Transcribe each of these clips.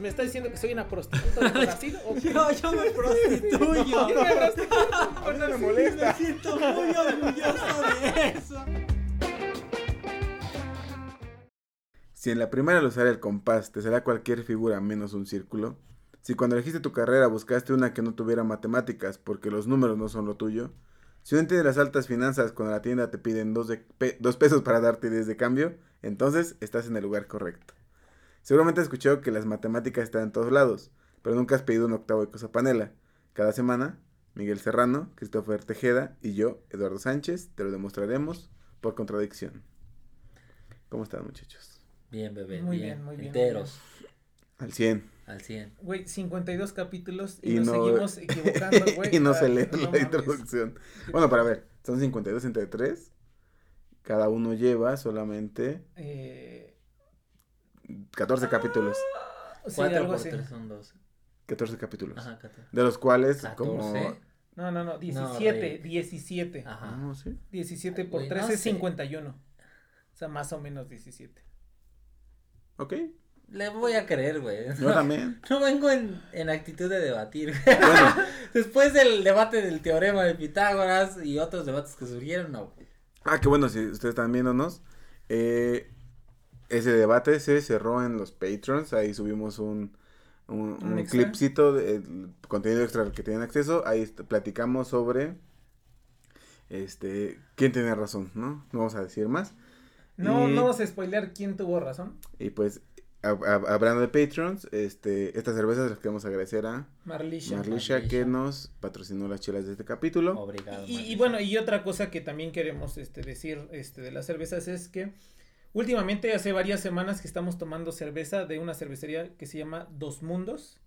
¿Me está diciendo que soy una prostituta de Brasil? ¿O qué? yo, yo me prostituyo. Yo me prostituyo. No me molesta. Me siento muy orgulloso de eso. Si en la primera al usar el compás te será cualquier figura menos un círculo, si cuando elegiste tu carrera buscaste una que no tuviera matemáticas porque los números no son lo tuyo, si no entiendes las altas finanzas cuando la tienda te piden dos, de pe- dos pesos para darte 10 de cambio, entonces estás en el lugar correcto. Seguramente has escuchado que las matemáticas están en todos lados, pero nunca has pedido un octavo de cosa panela. Cada semana, Miguel Serrano, Christopher Tejeda y yo, Eduardo Sánchez, te lo demostraremos por contradicción. ¿Cómo están muchachos? Bien, bebé. Muy bien, bien, muy bien, Enteros. Al 100. Al 100. Güey, 52 capítulos y, Y nos no- seguimos equivocando, güey. y no se Ah, lee no la mames. introducción. Bueno, para ver, son 52 entre 3. Cada uno lleva solamente Eh, 14 capítulos. sí, 4 algo por así. 3 son 12. 14 capítulos. Ajá, 14. De los cuales, 14. como. No, no, no, 17, rey. 17. Ajá. No, sí. 17 por Güey, 3 no es sé. 51. O sea, más o menos 17. Ok. Le voy a creer, güey. Yo también. No vengo en, en actitud de debatir. Bueno, Después del debate del teorema de Pitágoras y otros debates que surgieron, no. güey. ah, que bueno, si ustedes están viéndonos. eh, ese debate se cerró en los Patrons. Ahí subimos un, un, ¿Un clipcito de contenido extra al que tienen acceso. Ahí platicamos sobre. Este, quién tiene razón, ¿no? No vamos a decir más. No, Y- no vamos a spoilear quién tuvo razón. Y pues, a- a- hablando de Patrons, este, estas cervezas les queremos agradecer a Marlisha. Marlisha que nos patrocinó las chelas de este capítulo. Obrigado. Y, y bueno, y otra cosa que también queremos este, decir este, de las cervezas es que últimamente hace varias semanas que estamos tomando cerveza de una cervecería que se llama Dos Mundos,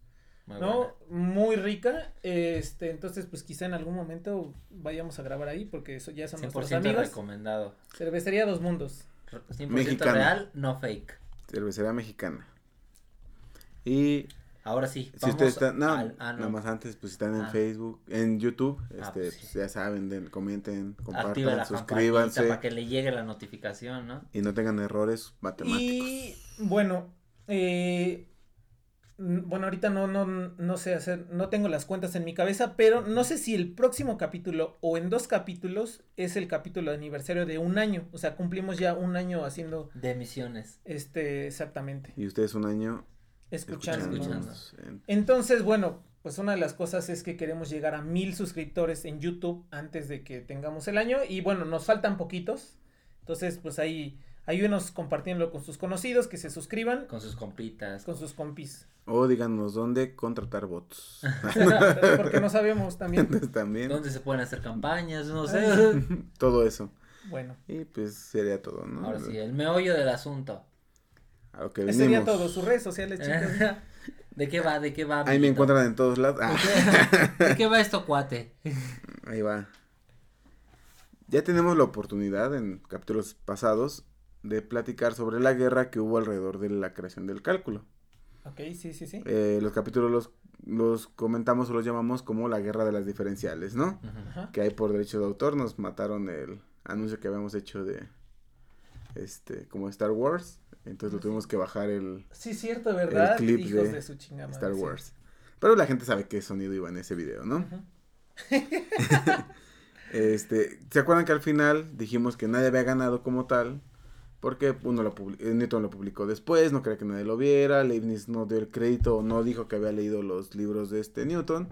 Muy ¿no? Muy rica, este, entonces pues quizá en algún momento vayamos a grabar ahí porque eso ya son nuestros 100% amigos. recomendado. Cervecería Dos Mundos. 100% Mexicano. real, no fake. Cervecería mexicana. Y Ahora sí, si ustedes están, no, al- ah, no. nada más antes, pues si están en Ah. Facebook, en YouTube, Ah, este, pues, pues, sí. ya saben, den- comenten, compartan, la suscríbanse para que le llegue la notificación, ¿no? y no tengan errores matemáticos. Y bueno, eh, bueno, ahorita no, no, no sé hacer, no tengo las cuentas en mi cabeza, pero no sé si el próximo capítulo o en dos capítulos es el capítulo de aniversario de un año. O sea, cumplimos ya un año haciendo De emisiones. este exactamente, Y ustedes un año escuchando. escuchándonos en- Entonces, bueno, pues una de las cosas es que queremos llegar a mil suscriptores en YouTube antes de que tengamos el año. Y bueno, nos faltan poquitos. Entonces, pues ahí, ayúdenos compartiéndolo con sus conocidos, que se suscriban Con sus compitas. con sus compis. O díganos dónde contratar bots. Porque no sabemos también. También. ¿Dónde se pueden hacer campañas? No sé. Todo eso. Bueno, Y pues sería todo, ¿no? Ahora sí, el meollo del asunto. A lo que sería todo. Sus redes sociales, chicos. ¿De qué va? ¿De qué va? Ahí me encuentran en todos lados. Ah, ¿De qué va esto, cuate? ahí va. Ya tenemos la oportunidad en capítulos pasados de platicar sobre la guerra que hubo alrededor de la creación del cálculo. Ok, sí, sí, sí. Eh, los capítulos los, los comentamos o los llamamos como la guerra de las diferenciales, ¿no? Ajá. Que hay por derecho de autor, nos mataron el anuncio que habíamos hecho de este como Star Wars, entonces lo tuvimos que bajar el Sí, cierto, ¿verdad? clip Hijos de de, su chingada. Star sí. Wars. Pero la gente sabe qué sonido iba en ese video, ¿no? Este, ¿se acuerdan que al final dijimos que nadie había ganado como tal? Porque uno lo eh, Newton lo publicó después, no quería que nadie lo viera, Leibniz no dio el crédito, o no dijo que había leído los libros de este Newton.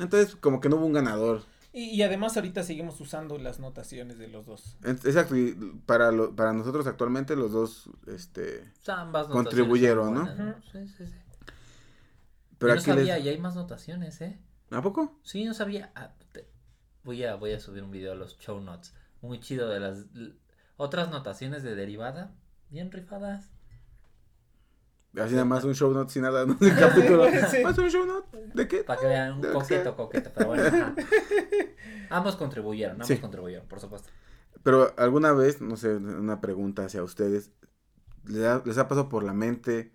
Entonces, como que no hubo un ganador. Y, y además ahorita seguimos usando las notaciones de los dos. Exacto, y para, lo- para nosotros actualmente los dos, este... O sea, ambas Contribuyeron, notaciones ¿no? Sí, sí, sí. Pero Yo no aquí sabía, les... y hay más notaciones, ¿eh? ¿A poco? Sí, no sabía. Ah, te- Voy a, voy a subir un video a los show notes. Muy chido de las otras notaciones de derivada. Bien rifadas. Así nada más un show note sin nada, ¿no? Un capítulo. Sí. ¿Más un show note? ¿De qué? Para que vean un coqueto, coqueto, pero bueno. ajá. Ambos contribuyeron, ambos Sí. contribuyeron, por supuesto. Pero alguna vez, no sé, una pregunta hacia ustedes. ¿Les ha, les ha pasado por la mente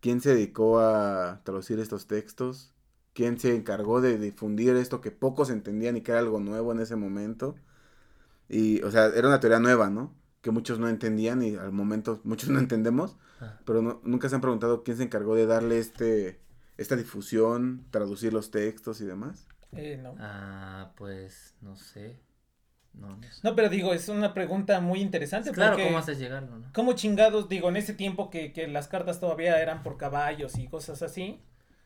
quién se dedicó a traducir estos textos? ¿Quién se encargó de difundir esto que pocos entendían y que era algo nuevo en ese momento? Y, o sea, era una teoría nueva, ¿no? Que muchos no entendían y al momento muchos no entendemos. Ah. Pero no- nunca se han preguntado quién se encargó de darle este esta difusión, traducir los textos y demás. Eh, no. Ah, pues, no sé. No, no sé. No, pero digo, es una pregunta muy interesante. claro, porque ¿cómo haces llegarlo, no? ¿Cómo chingados, digo, en ese tiempo que, que las cartas todavía eran por caballos y cosas así?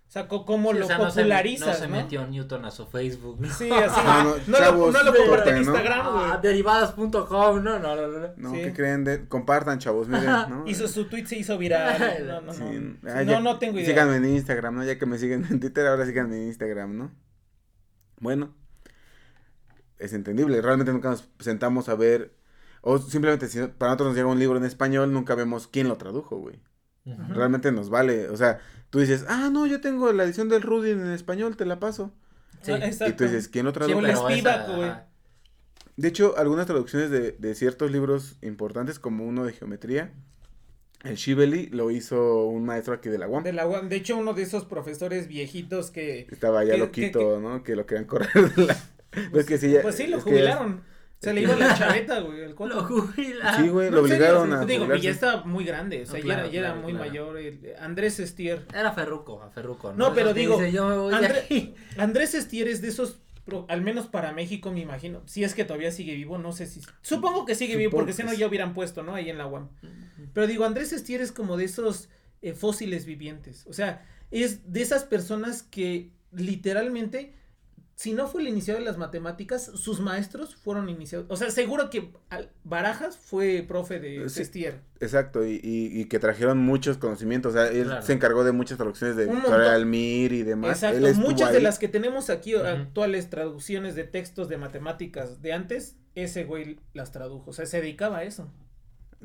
O sea, ¿cómo Sí, o lo sea, no se- popularizas, No no? se metió Newton a su Facebook. ¿no? Sí, así. Ah, no, no, chavos, lo, no lo compartí en ¿no? Instagram, güey. Ah, derivadas.com, no, no, no, no. No, Sí. ¿qué creen? De, compartan, chavos, miren, ¿no? Hizo su tweet, se hizo viral. No, no, no. Sí, Sí, ah, no, ya- no tengo idea. Síganme en Instagram, ¿no? Ya que me siguen en Twitter, ahora síganme en Instagram, ¿no? Bueno, es entendible. Realmente nunca nos sentamos a ver. O simplemente, si para nosotros nos llega un libro en español, nunca vemos quién lo tradujo, güey. Ujú. Realmente nos vale. O sea, tú dices, ah, no, yo tengo la edición del Rudy en español, te la paso. Sí. Ah, Y exacto. tú dices, ¿quién lo tradujo? De hecho, algunas traducciones de, de ciertos libros importantes, como uno de geometría, el Shibeli lo hizo un maestro aquí de la UAM. De, la UAM. de hecho, uno de esos profesores viejitos que. Estaba ya que- loquito, ¿no? Que lo querían correr de la... Pues que sí, ya- Pues sí, lo es que ya- jubilaron. Se le iba la chaveta, güey. El coto. Lo jubila. Sí, güey, No, lo serio, obligaron a Digo, jubilarse. ya está muy grande. O sea, No, ya, claro, era, ya era muy claro. mayor. el- Andrés Estier. Era Ferruco, a Ferruco. No, pero Esos que digo, dice, yo me voy de André- aquí. Andrés Estier es de esos, pro- al menos para México, me imagino. Si es que todavía sigue vivo, no sé si. Supongo que sigue vivo, porque si no ya hubieran puesto, ¿no? Ahí en la UAM. Pero digo, Andrés Estier es como de esos eh, fósiles vivientes. O sea, es de esas personas que literalmente, si no fue el iniciador de las matemáticas, sus maestros fueron iniciados. O sea, seguro que al- Barajas fue profe de Sí. Estier. Exacto, y, y, y que trajeron muchos conocimientos. O sea, él Claro. se encargó de muchas traducciones de. Almir y demás. Exacto. Muchas de las que tenemos aquí actuales traducciones de textos de matemáticas de antes, ese güey las tradujo. O sea, se dedicaba a eso.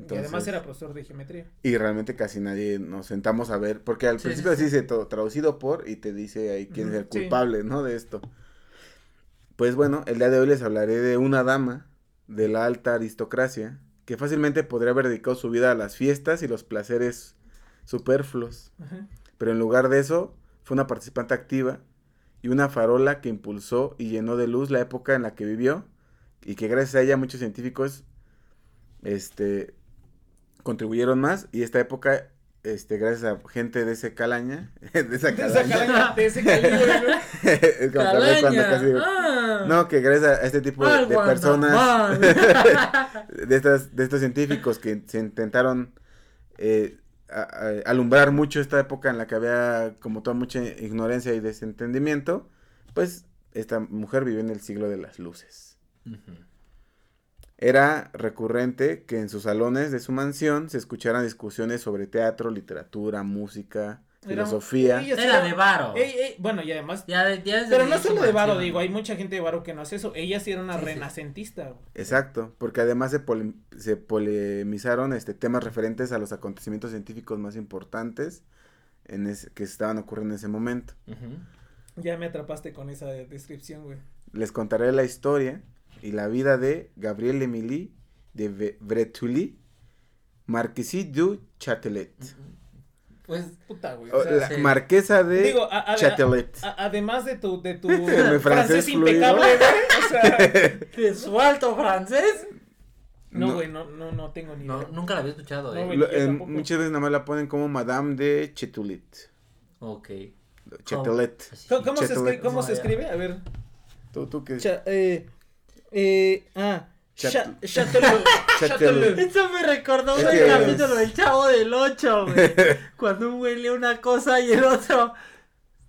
y además era profesor de geometría. Y realmente casi nadie nos sentamos a ver, porque al Sí, principio sí, sí. dice todo, traducido por, y te dice ahí quién es el culpable, ¿no? De esto. Pues bueno, el día de hoy les hablaré de una dama de la alta aristocracia que fácilmente podría haber dedicado su vida a las fiestas y los placeres superfluos. Ajá. Pero en lugar de eso, fue una participante activa y una farola que impulsó y llenó de luz la época en la que vivió y que gracias a ella muchos científicos este contribuyeron más y esta época este gracias a gente de ese calaña de esa De esa calaña de ese calibre, ¿no? es como acordé cuando casi digo- Ah. no que gracias a este tipo de, personas de estas de estos científicos que se intentaron eh, a- a- alumbrar mucho esta época en la que había como toda mucha ignorancia y desentendimiento pues esta mujer vivió en el siglo de las luces. Era recurrente que en sus salones de su mansión se escucharan discusiones sobre teatro literatura música Era- filosofía Era de varo. Ey, ey, bueno, y además. Ya, de- ya desde Pero no solo de varo, digo, hay mucha gente de varo que no hace eso. Ella sí era una Sí, renacentista. Exacto, porque además se, pole- se polemizaron este, temas referentes a los acontecimientos científicos más importantes en ese- que estaban ocurriendo en ese momento. Ya me atrapaste con esa descripción, güey. Les contaré la historia y la vida de Gabriel Emily de Bretuli, Marquisí du Châtelet. Pues, Puta, güey. O o sea, la sí. marquesa de Digo, a- a- Châtelet. a- además de tu, de tu francés impecable, güey. O sea, ¿de su alto francés? no, No. güey, no, no, no tengo ni idea. Nunca la había escuchado, No, eh. Lo- muchas veces nada más la ponen como Madame de Châtelet. Ok. Châtelet. Así. ¿Cómo, cómo se, escribe, ¿Cómo se escribe? A ver. ¿Tú, tú qué? Cha- eh, eh, ah, Chat- Cha- Châtelet. Châtelet. Châtelet. Eso me recordó Es un que- capítulo del Chavo del 8, güey. Cuando un güey lee una cosa y el otro.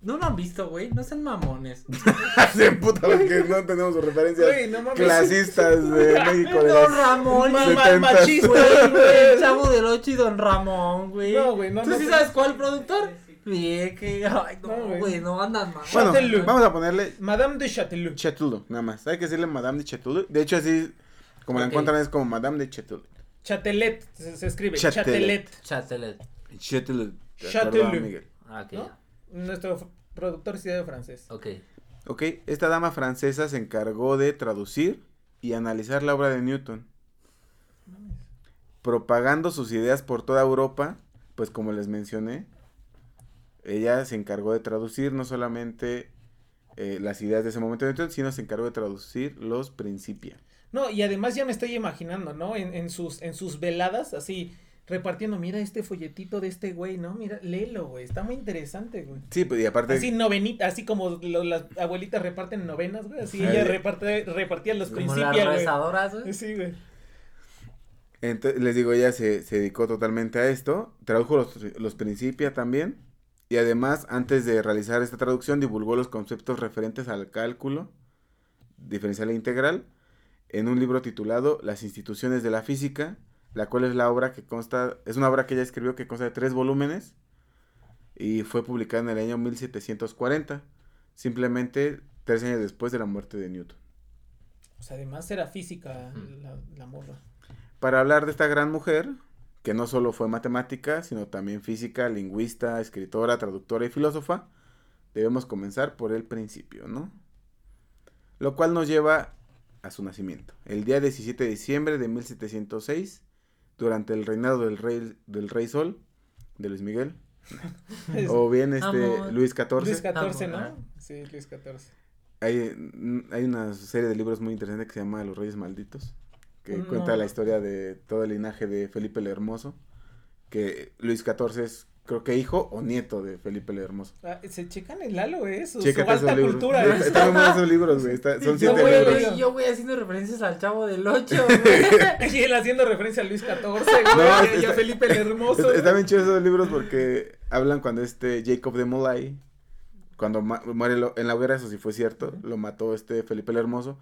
¿No lo han visto, güey? No sean mamones. Sí, puta, porque no tenemos referencias Güey, no mames. clasistas de México. De Don Ramón, Ma- güey. ma- setentas. machista, Güey, el Chavo del 8 y Don Ramón, güey. No, güey, no, ¿Tú no sí sé. sabes cuál productor? Bien, que. Ay, No, no, güey. güey, no andan mal. Bueno, vamos a ponerle Madame de Châtelet. Châtelet, nada más. Hay que decirle Madame de Châtelet. De hecho, así como la Ok. encuentran es como Madame de Châtelet. Châtelet se, se escribe. Chatelet. De acuerdo a Châtelet. Miguel. Ah, ok. ¿No? Nuestro f- productor sí de francés. Ok. Ok, esta dama francesa se encargó de traducir y analizar la obra de Newton, propagando sus ideas por toda Europa, pues como les mencioné, ella se encargó de traducir no solamente eh, las ideas de ese momento sino se encargó de traducir los principia. No, y además ya me estoy imaginando, ¿no? En, en sus, en sus veladas, así, repartiendo, mira este folletito de este güey, ¿no? Mira, léelo, güey, está muy interesante, güey. Sí, pues y aparte... Así novenita, así como lo- las abuelitas reparten novenas, güey, así ella reparte, repartía los Como las principios, güey. rezadoras, güey. Sí, güey. Ente- les digo, ella se, se dedicó totalmente a esto, tradujo los, los Principia también, y además, antes de realizar esta traducción, divulgó los conceptos referentes al cálculo diferencial e integral en un libro titulado Las instituciones de la física, la cual es la obra que consta, es una obra que ella escribió que consta de tres volúmenes y fue publicada en el año 1740, simplemente tres años después de la muerte de Newton. Pues además era física la, la morra. para hablar de esta gran mujer, que no solo fue matemática, sino también física, lingüista, escritora, traductora y filósofa, debemos comenzar por el principio, ¿no? Lo cual nos lleva a su nacimiento, el día 17 de diciembre de 1706, durante el reinado del rey, del rey Sol, de Luis Miguel, o bien este Amor. Luis XIV. Luis XIV, Ah, ¿no? Sí, Luis XIV. Hay, hay una serie de libros muy interesante que se llama Los Reyes Malditos, que No. cuenta la historia de todo el linaje de Felipe el Hermoso, que Luis XIV es creo que hijo o nieto de Felipe el Hermoso. Ah, se checan el halo, eh, su, su alta libros. cultura. Está- eh. Están muy buenos esos libros, güey. está- son Yo siete voy libros. yo voy haciendo referencias al chavo del 8, güey. Y él haciendo referencia a Luis XIV, güey, No, y a- está- Felipe el Hermoso. Está- Están bien chidos esos libros porque hablan cuando este Jacob de Molay, cuando muere lo- en la hoguera, eso sí fue cierto, lo mató este Felipe el Hermoso.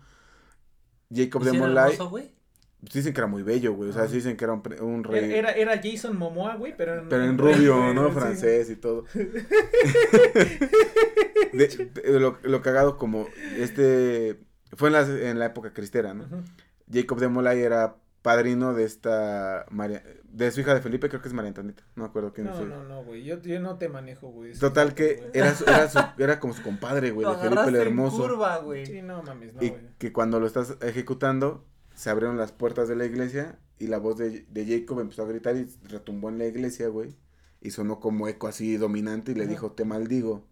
Jacob de ¿Sí era Molay, hermoso, güey? Dicen que era muy bello, güey. O sea, sí dicen que era un, rey. Era, era Jason Momoa, güey, pero en, Pero en rubio, ¿no? Francés y todo. De- de- lo, lo cagado como este fue en la, en la época cristera, ¿no? Jacob de Molay era padrino de esta María, de su hija de Felipe, creo que es María Antonita, no me acuerdo quién No, es. no, no, güey, yo, yo no te manejo, güey. Total que era, su- era, su- era como su compadre, güey, de Felipe el en Hermoso. curva, güey. Sí, no mames, no, y güey. que cuando lo estás ejecutando, se abrieron las puertas de la iglesia y la voz de, de Jacob empezó a gritar y retumbó en la iglesia, güey. Y sonó como eco así dominante y le dijo, te maldigo.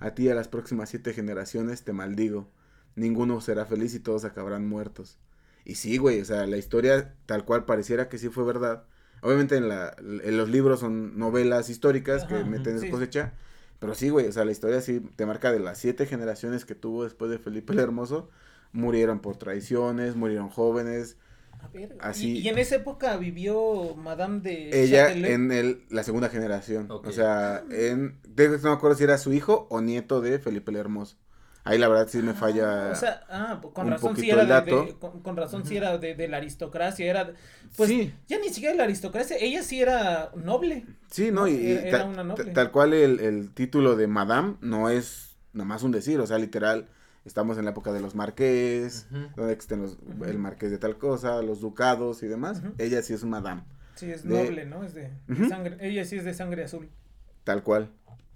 A ti y a las próximas siete generaciones te maldigo. Ninguno será feliz y todos acabarán muertos. Y sí, güey, o sea, la historia tal cual pareciera que sí fue verdad. Obviamente en, la, en los libros son novelas históricas que meten sí. cosecha. Pero sí, güey, o sea, la historia sí te marca de las siete generaciones que tuvo después de Felipe el Hermoso. Murieron por traiciones, murieron jóvenes. A ver, así- Y, y en esa época vivió Madame de Ella Châtelet. en el, la segunda generación. O sea, en, de no me acuerdo si era su hijo o nieto de Felipe el Hermoso. Ahí la verdad sí me falla. Ah, o sea, ah, pues, con un razón sí poquito era el de, dato. de- con, con razón sí era de, de la aristocracia, era pues sí, ya ni siquiera de la aristocracia, ella sí era noble. sí, no, no, y, y era- una ta- noble. tal cual el, el título de Madame no es nada más un decir, o sea, literal, estamos en la época de los marqués, donde existen los, el marqués de tal cosa, los ducados y demás. Ella sí es Madame, Sí, es De- noble, ¿no? Es de, sangre, ella sí es de sangre azul. tal cual.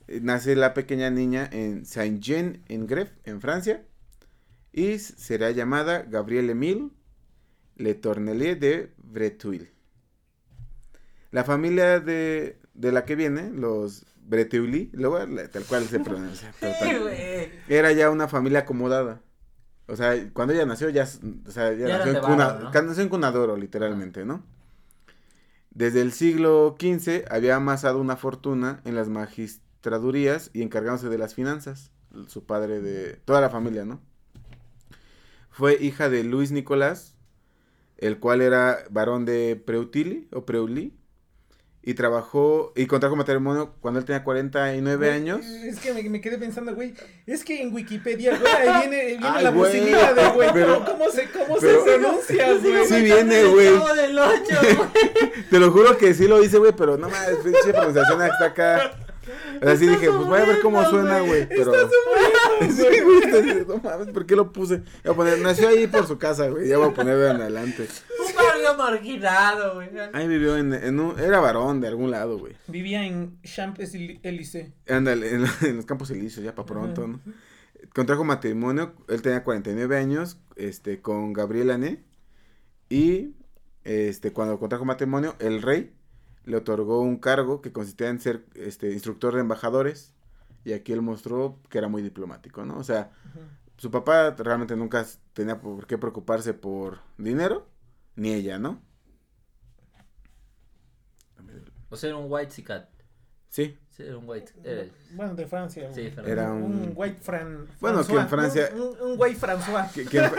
Eh, Nace la pequeña niña en Saint-Jean, en Gref, en Francia, y será llamada Gabrielle Emile Le Tournelier de Breteuil. La familia de, de la que viene, los Luego la- tal cual se pronuncia, era ya una familia acomodada. O sea, cuando ella nació, ya, o sea, ya Ya nació, en cuna, ¿no? ca- nació en cunadoro, literalmente, ¿no? Desde el siglo XV había amasado una fortuna en las magistradurías y encargándose de las finanzas. Su padre de toda la familia, ¿no? Fue hija de Luis Nicolás, el cual era varón de Preutili o Preuli. Y trabajó y contrajo matrimonio cuando él tenía 49 Güey, años. Es que me, me quedé pensando, güey, es que en Wikipedia, güey, ahí viene, viene Ay, la güey, posibilidad de, güey, pero- ¿cómo, se, cómo pero- se pronuncia, güey? Sí viene, güey. Del 8, güey. Te lo juro que sí lo hice, güey, pero no mames, pinche pronunciación está acá. O sea, sí dije, pues voy a ver cómo suena, güey, pero... Güey, está así, no mames, ¿por qué lo puse? Voy a poner, nació ahí por su casa, güey, ya voy a poner de en adelante. barrio marginado, güey. Ahí vivió en, en un, era varón de algún lado, güey. Vivía en Champs-Élysées. Ándale, en, en los campos elíseos, ya para pronto, ¿no? Contrajo matrimonio, él tenía 49 años, este, con Gabriela Ané. Y, este, cuando contrajo matrimonio, el rey le otorgó un cargo que consistía en ser, este, instructor de embajadores. Y aquí él mostró que era muy diplomático, ¿no? O sea, su papá realmente nunca tenía por qué preocuparse por dinero, ni ella, ¿no? O sea, era un white cicat. Sí, Sí, era un white. Era el- Bueno, de Francia. Sí. Francia. Era un- white Fran. Bueno, que en Francia- Un, un, un white François. que, que en- que-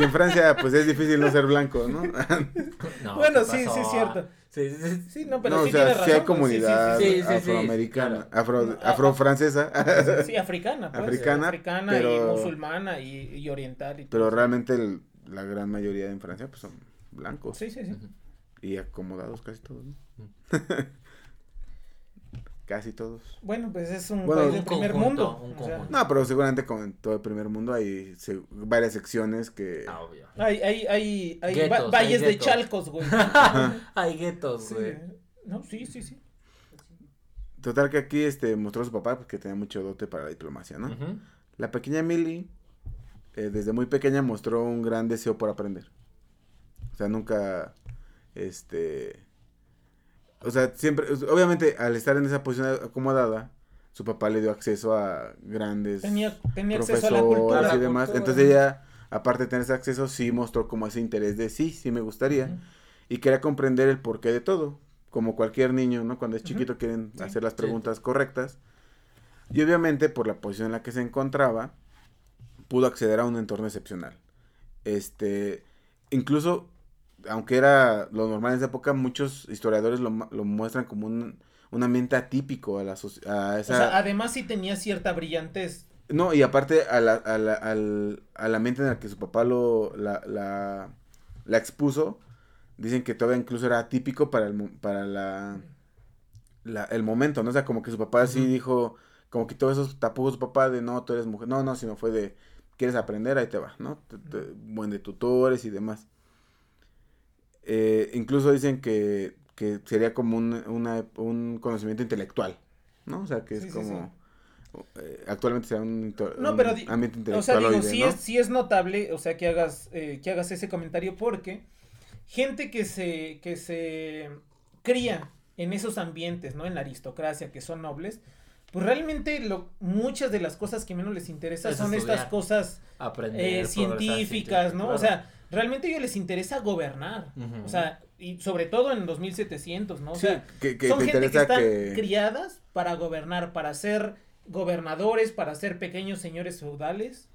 que en Francia pues es difícil no ser blanco, ¿no? No, bueno, ¿qué sí, sí, es cierto. Sí, sí, sí. No, pero no, sí o sea, tiene sí hay comunidad Sí, sí, sí, sí, afroamericana, claro. afro, afrofrancesa, sí, africana, pues. Africana, Africana pero- y musulmana y, y oriental. Y pero realmente el- la gran mayoría en Francia pues son blancos Sí, sí, sí. Y acomodados casi todos, ¿no? casi todos. Bueno, pues es un Bueno, país de primer conjunto, mundo. un o sea, conjunto. No, pero seguramente como en todo el primer mundo hay se- varias secciones que Ah, obvio. hay, hay, hay, hay Guetos, va- valles hay de chalcos, güey. Hay guetos, Sí. güey. No, sí, sí, sí. total que aquí este mostró a su papá pues, que tenía mucho dote para la diplomacia, ¿no? La pequeña Millie, eh, desde muy pequeña, mostró un gran deseo por aprender. O sea, nunca, este... O sea, siempre, obviamente, al estar en esa posición acomodada, su papá le dio acceso a grandes Tenía, tenía acceso a la cultura. y demás. cultura. Entonces ella, aparte de tener ese acceso, sí mostró como ese interés de sí, sí me gustaría. Y quería comprender el porqué de todo. Como cualquier niño, ¿no? Cuando es chiquito quieren Sí. hacer las Sí. preguntas correctas. Y obviamente, por la posición en la que se encontraba, pudo acceder a un entorno excepcional. Este, incluso, aunque era lo normal en esa época, muchos historiadores lo, lo muestran como un, un ambiente atípico a la soci- a O sea, además sí tenía cierta brillantez. No, y aparte a la, a la- al, al ambiente en el que su papá lo, la, la, la expuso, dicen que todavía incluso era atípico para el, para la, la- el momento, ¿no? O sea, como que su papá sí Ujú. dijo, como que todos esos tapujos su papá de no, tú eres mujer, no, no, sino fue de, quieres aprender, ahí te va, ¿no? Te- te- buen de tutores y demás. Eh, incluso dicen que, que sería como un, una- un conocimiento intelectual, ¿no? O sea, que es Sí, sí, como... eh, actualmente sea un, No, un pero ambiente O sea, digo, intelectual sí, es, sí es notable, o sea, que hagas, eh, que hagas ese comentario porque gente que se, que se cría en esos ambientes, ¿no? En la aristocracia, que son nobles, pues realmente lo, muchas de las cosas que menos les interesa Es son estas cosas Aprender. eh, científicas, ¿no? claro. O sea, realmente a ellos les interesa gobernar, o sea, y sobre todo en 2700, ¿no? O Sí, sea, que, que son te gente que están que... criadas para gobernar, para ser gobernadores, para ser pequeños señores feudales,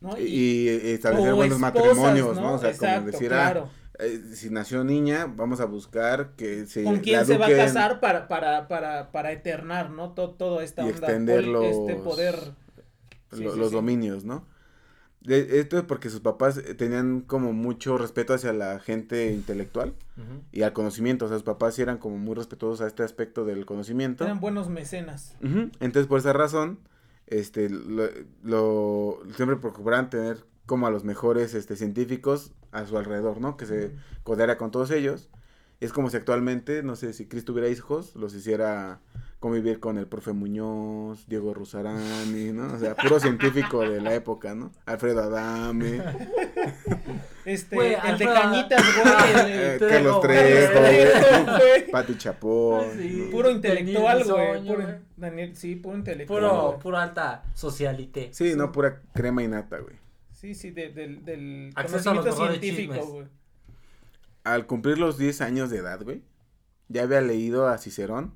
¿no? Y, y establecer buenos esposas, matrimonios, ¿no? O sea, Exacto, como decir, claro. ah, eh, si nació niña, vamos a buscar que se ¿Con quién se va a casar para, para, para, para eternar, ¿no? Todo, todo esta Y onda, extender este los- poder. Sí, lo- sí, los sí. dominios, ¿no? Esto es porque sus papás eh, tenían como mucho respeto hacia la gente intelectual y al conocimiento, o sea, sus papás eran como muy respetuosos a este aspecto del conocimiento. Eran buenos mecenas. Entonces, por esa razón, este, lo, lo- siempre procuraban tener como a los mejores este, científicos a su alrededor, ¿no? Que se codeara con todos ellos. Es como si actualmente, no sé, si Cristo tuviera hijos, los hiciera convivir con el profe Muñoz, Diego Rusarani, ¿no? O sea, puro científico de la época, ¿no? Alfredo Adame, Este, Güey, el de Alfredo- cañitas, Ah, güey. eh, Carlos. Trejo. Pati Chapoy. Ah, sí. ¿no? Puro intelectual, güey. Puro. Daniel, sí, puro intelectual. Puro, puro alta socialité. Sí, no, pura crema y nata, güey. Sí, sí, de- del, del Acceso a los conocimiento científico, güey. al cumplir los 10 años de edad, güey, ya había leído a Cicerón,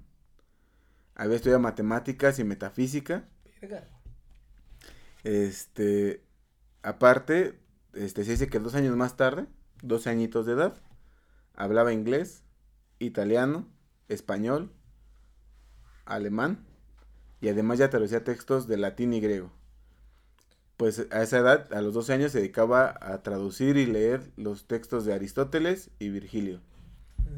había estudiado matemáticas y metafísica, Verga. este, aparte, este, se dice que dos años más tarde, 12 añitos de edad, hablaba inglés, italiano, español, alemán, y además ya traducía textos de latín y griego. Pues a esa edad, a los 12 años, se dedicaba a traducir y leer los textos de Aristóteles y Virgilio.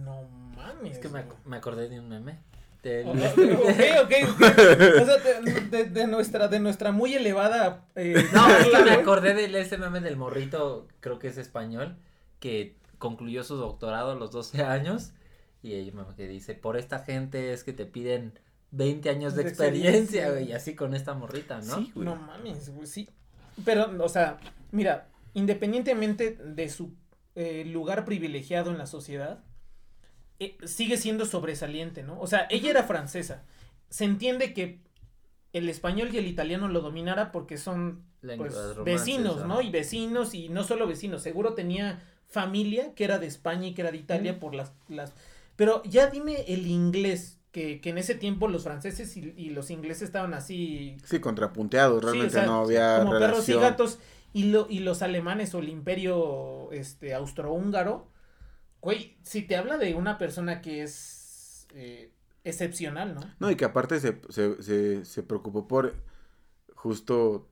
No mames. Es que me, ac- me acordé de un meme. Del- Oh, ok, ok, ok. O sea, de, de- de nuestra, de nuestra muy elevada. eh, No, es que me acordé de ese meme del morrito, creo que es español, que concluyó su doctorado a los 12 años y ella me dice, por esta gente es que te piden 20 años de, De experiencia, experiencia. güey, y así con esta morrita, ¿no? Sí, güey. No mames, güey, sí. Pero, o sea, mira, independientemente de su eh, lugar privilegiado en la sociedad, eh, sigue siendo sobresaliente, ¿no? O sea, ella era francesa. Se entiende que el español y el italiano lo dominara porque son pues, romances, vecinos. ¿no? Y vecinos, y no solo vecinos, seguro tenía familia que era de España y que era de Italia por las, las... Pero ya dime el inglés, que, que en ese tiempo los franceses y, y los ingleses estaban así Sí, contrapunteados, Sí, o realmente sea, no había como perros y gatos y, lo, y los alemanes o el imperio este austrohúngaro güey si te habla de una persona que es eh, excepcional no No, y que aparte se, se, se, se preocupó por justo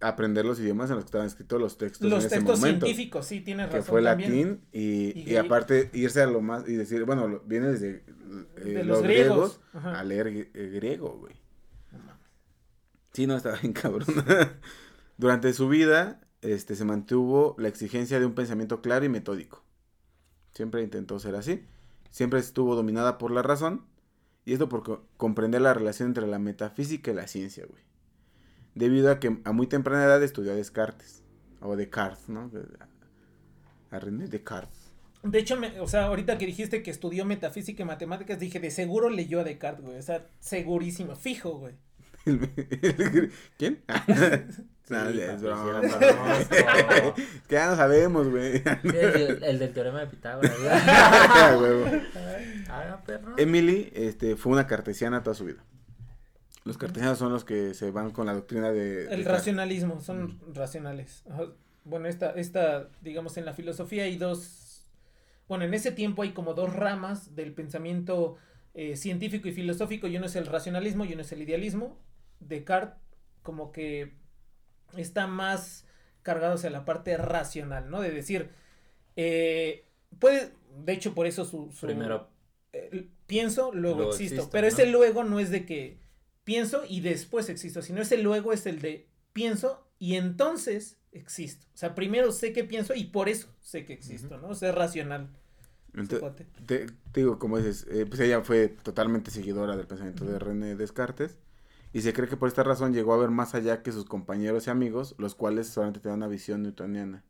aprender los idiomas en los que estaban escritos los textos los en ese textos momento. científicos sí tienes Que razón fue también. latín y, Y aparte irse a lo más y decir, bueno, lo- viene desde eh, de los, los griegos, a leer eh, griego, güey. Sí, no, estaba bien cabrón. Durante su vida, este, se mantuvo la exigencia de un pensamiento claro y metódico. Siempre intentó ser así. Siempre estuvo dominada por la razón. Y esto por co- comprender la relación entre la metafísica y la ciencia, güey. Debido a que a muy temprana edad estudió a Descartes. O Descartes, ¿no? A René Descartes. de hecho o sea ahorita que dijiste que estudió metafísica y matemáticas dije de seguro leyó a Descartes güey o sea segurísimo fijo güey ¿Quién? No, es broma. que ya no sabemos, güey. Sí, el, el del teorema de Pitágoras. Haga perro. Emily este, fue una cartesiana toda su vida. Los cartesianos son los que se van con la doctrina de... El de- racionalismo, son racionales. Bueno, esta, esta, digamos, en la filosofía hay dos, bueno, en ese tiempo hay como dos ramas del pensamiento eh, científico y filosófico, y uno es el racionalismo y uno es el idealismo. Descartes como que está más cargado hacia la parte racional, ¿no? De decir, eh, puede, de hecho por eso su... su- Primero, eh, pienso, luego, Luego existo. existo, pero ¿no? ese luego no es de que pienso y después existo, sino ese luego es el de pienso y entonces existo. O sea, primero sé que pienso y por eso sé que existo, ¿no? O sea, es racional. te, te digo, como dices, eh, pues ella fue totalmente seguidora del pensamiento de René Descartes. Y se cree que por esta razón llegó a ver más allá que sus compañeros y amigos, los cuales solamente tenían una visión newtoniana.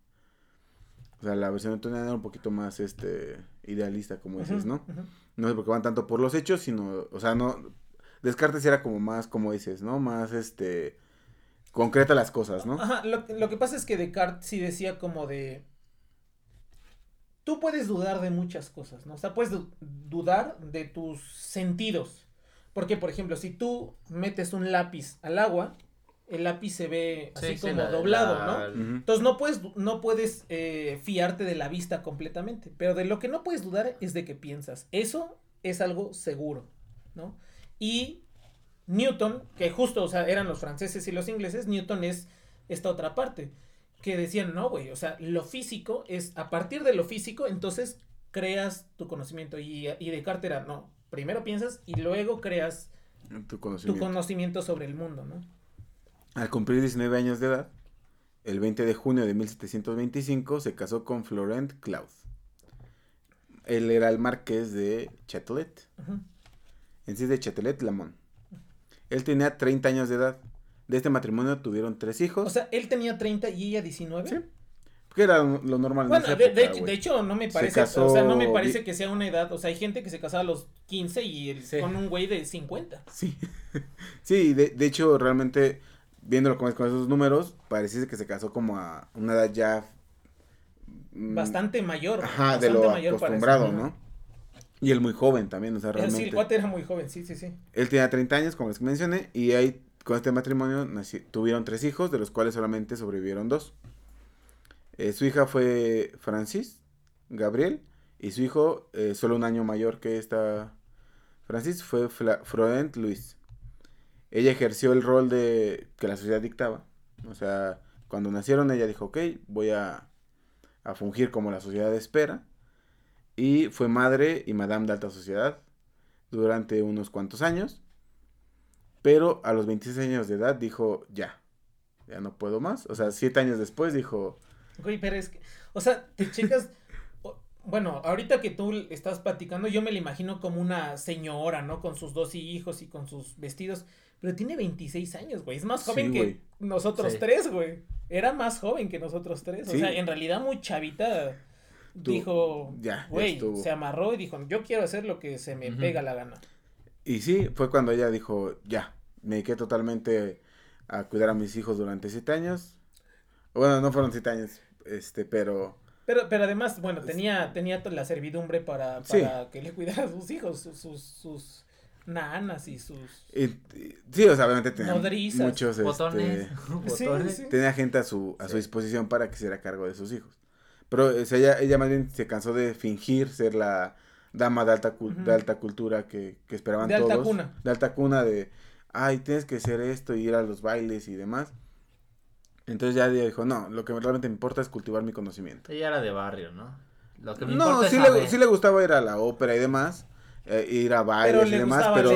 O sea, la versión newtoniana era un poquito más este idealista, como dices, ¿no? ujú. No se preocupaban tanto por los hechos, sino, o sea, no, Descartes era como más, como dices, ¿no? Más, este, concreta las cosas, ¿no? Ajá, lo, lo que pasa es que Descartes sí decía como de... Tú puedes dudar de muchas cosas, ¿no? O sea, puedes du- dudar de tus sentidos. Porque, por ejemplo, si tú metes un lápiz al agua, el lápiz se ve así sí, sí, como la- doblado, la- ¿no? Entonces no puedes, no puedes eh, fiarte de la vista completamente, pero de lo que no puedes dudar es de que piensas. Eso es algo seguro, ¿no? Y Newton, que justo, o sea, eran los franceses y los ingleses, Newton es esta otra parte, que decían, no, güey, o sea, lo físico es, a partir de lo físico, entonces creas tu conocimiento. Y, y Descartes era, no, primero piensas y luego creas Tu tu conocimiento. sobre el mundo, ¿no? Al cumplir 19 años de edad, el 20 de junio de 1725 se casó con Florent Claude. Él era el marqués de Châtelet, en sí de Châtelet-Lamont. Él tenía 30 años de edad. De este matrimonio tuvieron tres hijos. O sea, él tenía 30 y ella 19. Sí, que era lo normal en Bueno, esa de, época, de de hecho, no me Se parece, o sea, no me parece que sea una edad, o sea, hay gente que se casaba a los 15 y el- Sí. con un güey de 50. Sí, sí de, de hecho, realmente, viéndolo con, con esos números, pareciese que se casó como a una edad ya... mm, Bastante mayor. Ajá, bastante de lo mayor acostumbrado. ¿no? Y él muy joven también, o sea, sí, realmente. el cuate era muy joven, sí, sí, sí. Él tenía 30 años, como les mencioné, y ahí con este matrimonio tuvieron tres hijos, de los cuales solamente sobrevivieron dos. Eh, su hija fue Francis, Gabriel, y su hijo, eh, solo un año mayor que esta Francis, fue Fla- Luis. Ella ejerció el rol de que la sociedad dictaba. O sea, cuando nacieron ella dijo, ok, voy a, a fungir como la sociedad espera. Y fue madre y madame de alta sociedad durante unos cuantos años. Pero a los 26 años de edad dijo, ya, ya no puedo más. O sea, siete años después dijo, Güey, pero es que, o sea, te checas, bueno, ahorita que tú estás platicando, yo me la imagino como una señora, ¿no? Con sus dos hijos y con sus vestidos. Pero tiene 26 años, güey. Es más joven Sí, que güey. nosotros Sí. tres, güey. Era más joven que nosotros tres. O Sí. sea, en realidad muy chavita Tú- dijo, ya, güey, se amarró y dijo, yo quiero hacer lo que se me pega la gana. Y sí, fue cuando ella dijo, ya, me dediqué totalmente a cuidar a mis hijos durante siete años. Bueno, no fueron siete años, este, pero Pero, pero además, bueno, tenía, tenía toda la servidumbre para, Sí. para que le cuidara a sus hijos, sus, sus, sus nanas y sus... y- y- sí, o sea, obviamente tenía Nodrizas, muchos, este, Botones. Sí, sí. tenía gente a su, a su Sí. disposición para que se hiciera cargo de sus hijos. Pero o sea, ella, ella más bien se cansó de fingir ser la dama de alta, cul- Ujú. de alta cultura que, que esperaban De alta todos. cuna. De alta cuna de, ay, tienes que ser esto y ir a los bailes y demás. Entonces ya dijo, no, lo que realmente me importa es cultivar mi conocimiento. Ella era de barrio, ¿no? Lo que me No, importa sí es le, sí le gustaba ir a la ópera y demás, eh, ir a bailes y demás, pero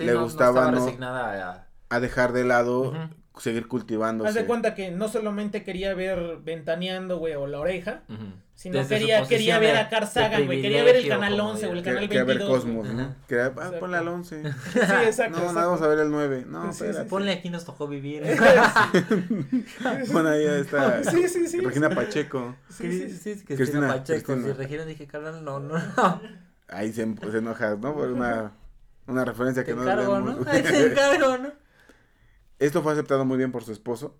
le gustaba, ¿no? a... a dejar de lado Ujú. Seguir cultivándose. Haz de cuenta que no solamente quería ver Ventaneando, güey, o La Oreja, Ujú. sino Desde quería, quería ver a Carl Sagan, güey, quería ver el Canal como 11 o el Canal Quería 22. ver Cosmos. ¿no? Ajá. Quería, ah, Exacto. ponle al 11. Sí, exacto. No, exacto. vamos a ver el 9. No, Sí, sí, espera. sí. Ponle aquí nos tocó vivir. Pon ahí a esta Sí, sí, sí. Regina Pacheco. Sí, sí, sí. Cristina, Cristina Pacheco. Cristina. Si Regina dije, carnal, no, no, no. Ahí se, se enoja, ¿no? Por una, una referencia Te que no encargo. ¿no? Ahí te encargo, ¿no? Esto fue aceptado muy bien por su esposo,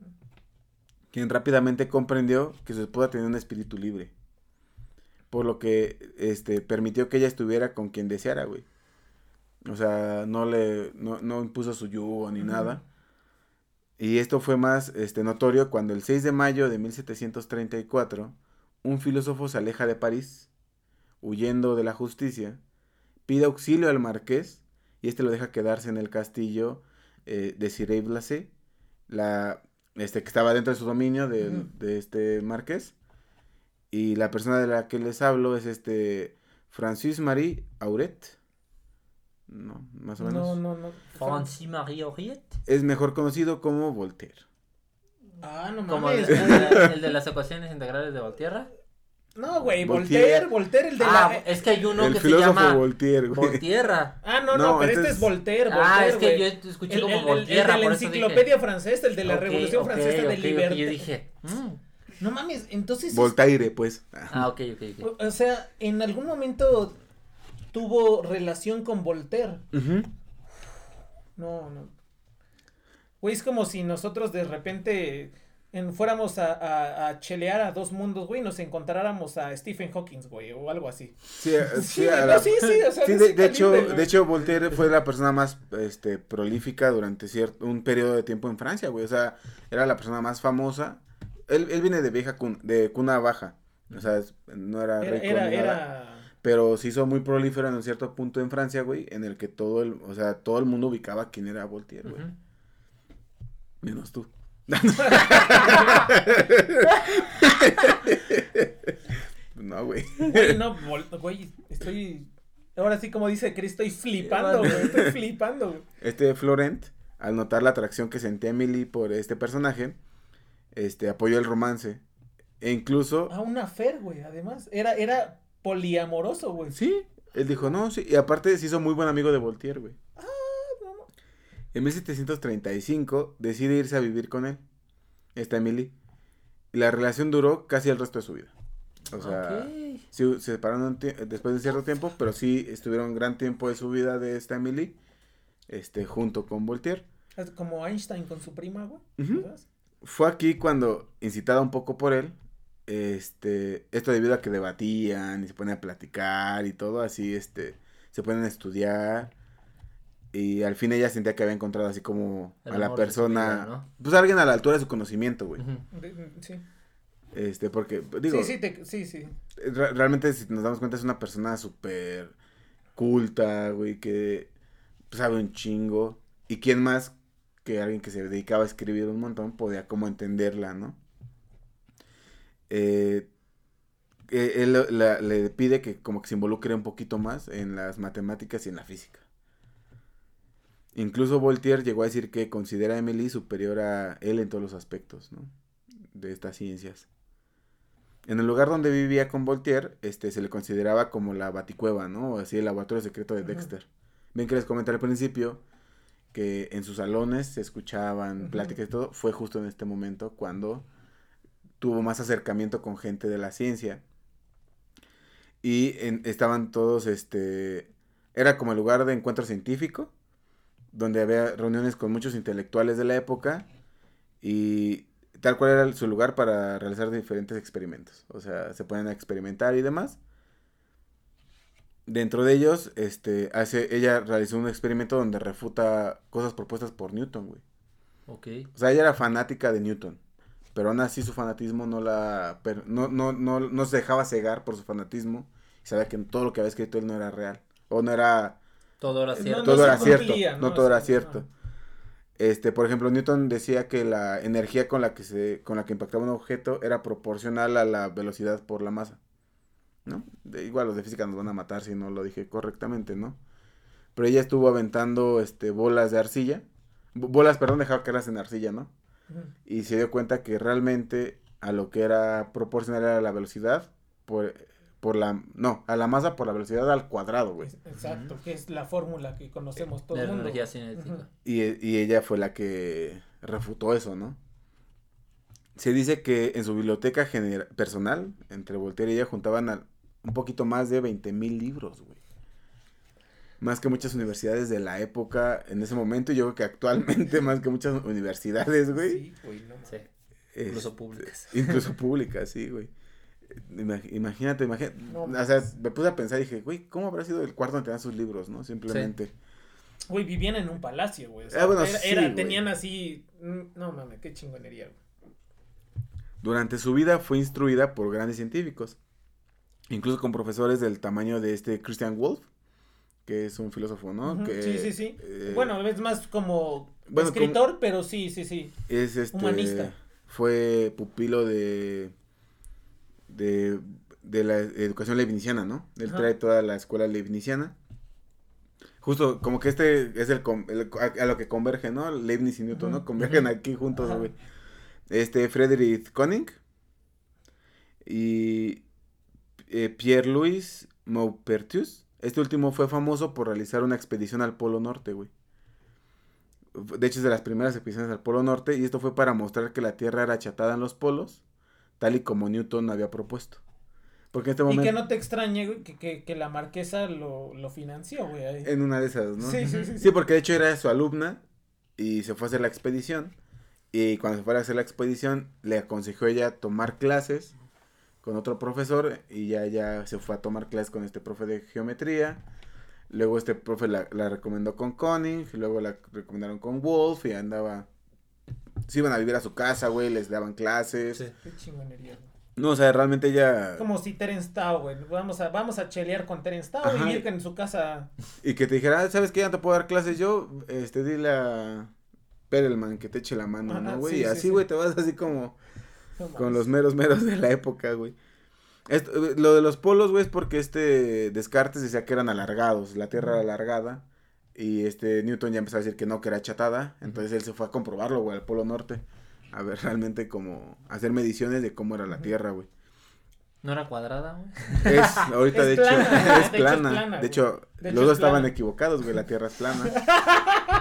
quien rápidamente comprendió que su esposa tenía un espíritu libre. Por lo que este permitió que ella estuviera con quien deseara, güey. O sea, no le no, no impuso su yugo ni nada. Y esto fue más este notorio cuando el 6 de mayo de 1734 un filósofo se aleja de París huyendo de la justicia, pide auxilio al marqués y este lo deja quedarse en el castillo eh, de Cirey Blasé, la, este, que estaba dentro de su dominio de, de este marqués. Y la persona de la que les hablo es este Francis Marie Auret. No, más o menos. No, no, no. Francis Marie Auriet. Es mejor conocido como Voltaire. Ah, no Como el, mames. el- el de las ecuaciones integrales de Volterra. No, güey, Voltaire. Voltaire, Voltaire, el de Ah, la... es que hay uno el que se llama Voltaire, güey. Voltierra. Ah, no, No, no, pero este este es- es Voltaire, Ah, Voltaire, es que güey. yo escuché El, como el- Voltierra, el de la eso dije. enciclopedia francesa, el de la Revolución ok, Francesa ok, de Libertad. Yo dije, mm. No mames, entonces... Voltaire, pues. ah, ok, ok, ok. O o sea, en algún momento tuvo relación con Voltaire. No, no. Güey, es como si nosotros de repente en- fuéramos a, a, a chelear a dos mundos, güey, nos encontráramos a Stephen Hawking, güey, o algo así. Sí, eh, sí, Sí, a no, la- sí, sí, o sea, Sí, de de, hecho, güey. de hecho, Voltaire fue la persona más este, prolífica durante cierto, un periodo de tiempo en Francia, güey. O sea, era la persona más famosa. Él, él viene de vieja cuna, de cuna baja. O sea, no era Era, rico era, era- Pero se hizo muy prolífero en un cierto punto en Francia, güey, en el que todo el, o sea, todo el mundo ubicaba quién era Voltaire, güey. Menos tú. No, güey. Güey, no, güey, estoy... Ahora sí, como dice Chris, estoy flipando, güey, estoy flipando, güey. Este Florent, al notar la atracción que sentía Emily por este personaje, este apoyó el romance. E incluso, Ah, una fer, güey, además. Era, era poliamoroso, güey. sí, él dijo, no, sí, y aparte se hizo muy buen amigo de Voltaire, güey. En 1735 decide irse a vivir con él, esta Emily, y la relación duró casi el resto de su vida. O sea, sí, se separaron después de cierto tiempo, pero sí estuvieron gran tiempo de su vida de esta Emily, este, junto con Voltaire. Es Como Einstein con su prima, güey. Fue aquí cuando, incitada un poco por él, este, esto debido a que debatían y se ponían a platicar y todo, así, este, se ponen a estudiar. Y al fin ella sentía que había encontrado así como El a la persona, vida, ¿no? pues alguien a la altura de su conocimiento, güey. Sí. Este, porque, digo, sí, sí, te- sí, sí. re- realmente si nos damos cuenta es una persona súper culta, güey, que sabe un chingo. Y quién más que alguien que se dedicaba a escribir un montón podía como entenderla, ¿no? Eh, eh, él la- le pide que como que se involucre un poquito más en las matemáticas y en la física. Incluso Voltaire llegó a decir que considera a Emily superior a él en todos los aspectos, ¿no? De estas ciencias. En el lugar donde vivía con Voltaire, este, se le consideraba como la baticueva, ¿no? O así el laboratorio secreto de. Dexter. Ven que les comenté al principio que en sus salones se escuchaban pláticas y todo. Fue justo en este momento cuando tuvo más acercamiento con gente de la ciencia. Y en- estaban todos, este, era como el lugar de encuentro científico, donde había reuniones con muchos intelectuales de la época y tal cual era su lugar para realizar diferentes experimentos. O sea, se ponían a experimentar y demás. Dentro de ellos, este, hace, ella realizó un experimento donde refuta cosas propuestas por Newton, güey. Ok. O sea, ella era fanática de Newton. Pero aún así su fanatismo no la... no, no, no, no se dejaba cegar por su fanatismo. Y sabía que todo lo que había escrito él no era real. O no era... Todo era No, cierto. no todo era cierto. no ¿no? todo era cierto. Este, por ejemplo, Newton decía que la energía con la que se, con la que impactaba un objeto era proporcional a la velocidad por la masa. ¿No? De- igual los de física nos van a matar si no lo dije correctamente, ¿no? Pero ella estuvo aventando este bolas de arcilla. bo- Bolas, perdón, dejaba caerlas en arcilla, ¿no? Y se dio cuenta que realmente a lo que era proporcional era la velocidad por, por la no, a la masa por la velocidad al cuadrado, güey. Exacto, que es la fórmula que conocemos todo el mundo. Y, y ella fue la que refutó eso, ¿no? Se dice que en su biblioteca personal, entre Voltaire y ella, juntaban al- un poquito más de 20 mil libros, güey. Más que muchas universidades de la época en ese momento, y yo creo que actualmente más que muchas universidades, güey. Sí, güey, no. Sí. Este, Incluso públicas. Incluso públicas, sí, güey. Ima- Imagínate, imagínate. No, o sea, me puse a pensar y dije, güey, ¿cómo habrá sido el cuarto donde tenían sus libros, no? Simplemente. Güey, vivían en un palacio, güey. o sea, Ah, bueno, era- sí, era- güey. tenían así. mm, No mames, qué chingonería, güey. Durante su vida fue instruida por grandes científicos, incluso con profesores del tamaño de este Christian Wolff, que es un filósofo, ¿no? Que, sí, sí, sí. eh, bueno, es más como bueno, escritor, pero sí, sí, sí. es este, humanista. Fue pupilo de, de, de la educación leibniziana, ¿no? Él Ajá. trae toda la escuela leibniziana. Justo como que este es el, a, a lo que converge, ¿no? Leibniz y Newton, ¿no? Convergen aquí juntos, güey. Este, Friedrich Koenig y eh, Pierre-Louis Maupertuis. Este último fue famoso por realizar una expedición al Polo Norte, güey. De hecho, es de las primeras expediciones al Polo Norte y esto fue para mostrar que la Tierra era achatada en los polos, tal y como Newton había propuesto. Porque en este Y momento, que no te extrañe, güey, que, que, que la marquesa lo, lo financió, güey. ahí. en una de esas, ¿no? Sí, sí, sí. Sí, porque de hecho era su alumna y se fue a hacer la expedición. Y cuando se fue a hacer la expedición, le aconsejó ella tomar clases con otro profesor y ya, ya se fue a tomar clases con este profe de geometría. Luego este profe la, la recomendó con Koenig, luego la recomendaron con Wolf y andaba... Se iban a vivir a su casa, güey, les daban clases. Sí. Qué chingonería, güey. No, o sea, realmente ella... Como si Terence Tao, güey. Vamos a, vamos a chelear con Terence Tao, Ajá. vivir en su casa. Y que te dijera, "Ah, ¿sabes qué? Ya no te puedo dar clases yo. Este, dile a Perelman que te eche la mano, Ajá, ¿no, güey? sí, y sí, así, sí. güey, te vas así como No con los meros meros de la época, güey. Esto, lo de los polos, güey, es porque este Descartes decía que eran alargados, la Tierra era alargada. Y este Newton ya empezó a decir que no, que era achatada. Entonces él se fue a comprobarlo, güey, al Polo Norte. A ver realmente como hacer mediciones de cómo era la. Tierra, güey. ¿No era cuadrada, güey? Es, ahorita Es de hecho, plana, es de hecho es plana. De hecho, De hecho los dos es estaban plana. equivocados, güey, la Tierra es plana.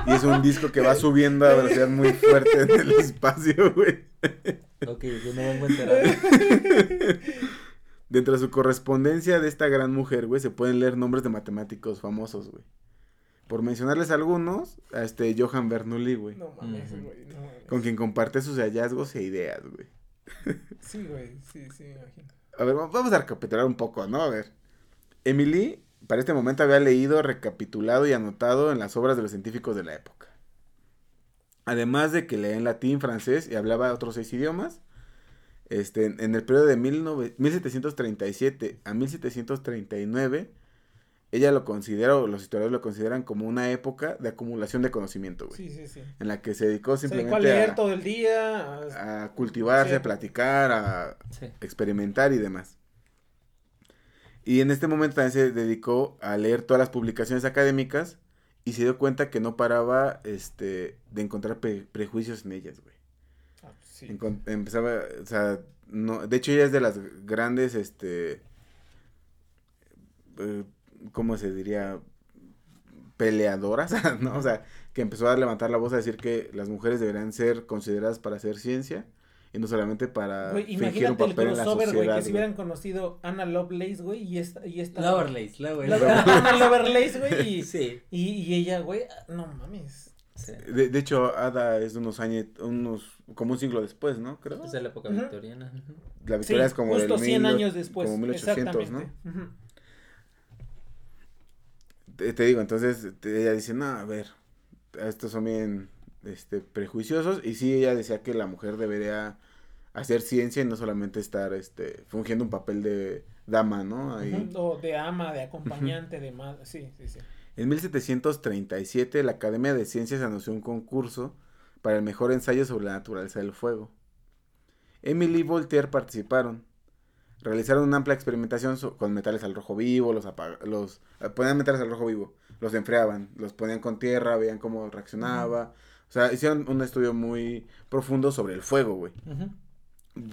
Y es un disco que va subiendo a velocidad muy fuerte en el espacio, güey. Ok, yo no vengo enterado. Dentro de su correspondencia de esta gran mujer, güey, se pueden leer nombres de matemáticos famosos, güey. Por mencionarles algunos, a este Johann Bernoulli, güey. No mames, güey. No mames. Con quien comparte sus hallazgos e ideas, güey. Sí, güey. Sí, sí, me imagino. A ver, va- vamos a recapitular un poco, ¿no? A ver. Emily, para este momento, había leído, recapitulado y anotado en las obras de los científicos de la época. Además de que leía en latín, francés y hablaba otros seis idiomas, este, en, en el periodo de 19 1737 a 1739, ella lo considera, o los historiadores lo consideran como una época de acumulación de conocimiento, güey. Sí, sí, sí. En la que se dedicó Se dedicó a simplemente leer a, todo el día. a- a cultivarse, Sí. a platicar, a Sí. experimentar y demás. Y en este momento también se dedicó a leer todas las publicaciones académicas y se dio cuenta que no paraba este, de encontrar pre- prejuicios en ellas, güey. Ah, pues Sí. Encon- empezaba, o sea, no, de hecho ella es de las grandes, este, eh, ¿cómo se diría? Peleadoras, ¿no? O sea, que empezó a levantar la voz a decir que las mujeres deberían ser consideradas para hacer ciencia y no solamente para Güey, fingir un imagínate el papel en la crossover, sociedad. que si hubieran conocido Anna Lovelace, güey, y esta, y esta. Lovelace, La- Lovelace. Anna Lovelace, güey, y, Sí. y, y ella, güey, no mames. sí. De, de hecho, Ada es de unos años, unos, como un siglo después, ¿no? Creo. Es de la época Ujú. victoriana. ujú. La victoria sí, es como justo del 100 mil och- años después. Como 1800, ¿no? exactamente. Ujú. Te, te digo, entonces te- ella dice, no, a ver, estos son bien este, prejuiciosos. Y sí, ella decía que la mujer debería hacer ciencia y no solamente estar este, fungiendo un papel de dama, ¿no? Ahí. O de ama, de acompañante, de madre. Sí, sí, sí. En 1737, la Academia de Ciencias anunció un concurso para el mejor ensayo sobre la naturaleza del fuego. Emily y Voltaire participaron. Realizaron una amplia experimentación con metales al rojo vivo, los, los eh, ponían metales al rojo vivo, los enfriaban, los ponían con tierra, veían cómo reaccionaba. O sea, hicieron un estudio muy profundo sobre el fuego, güey.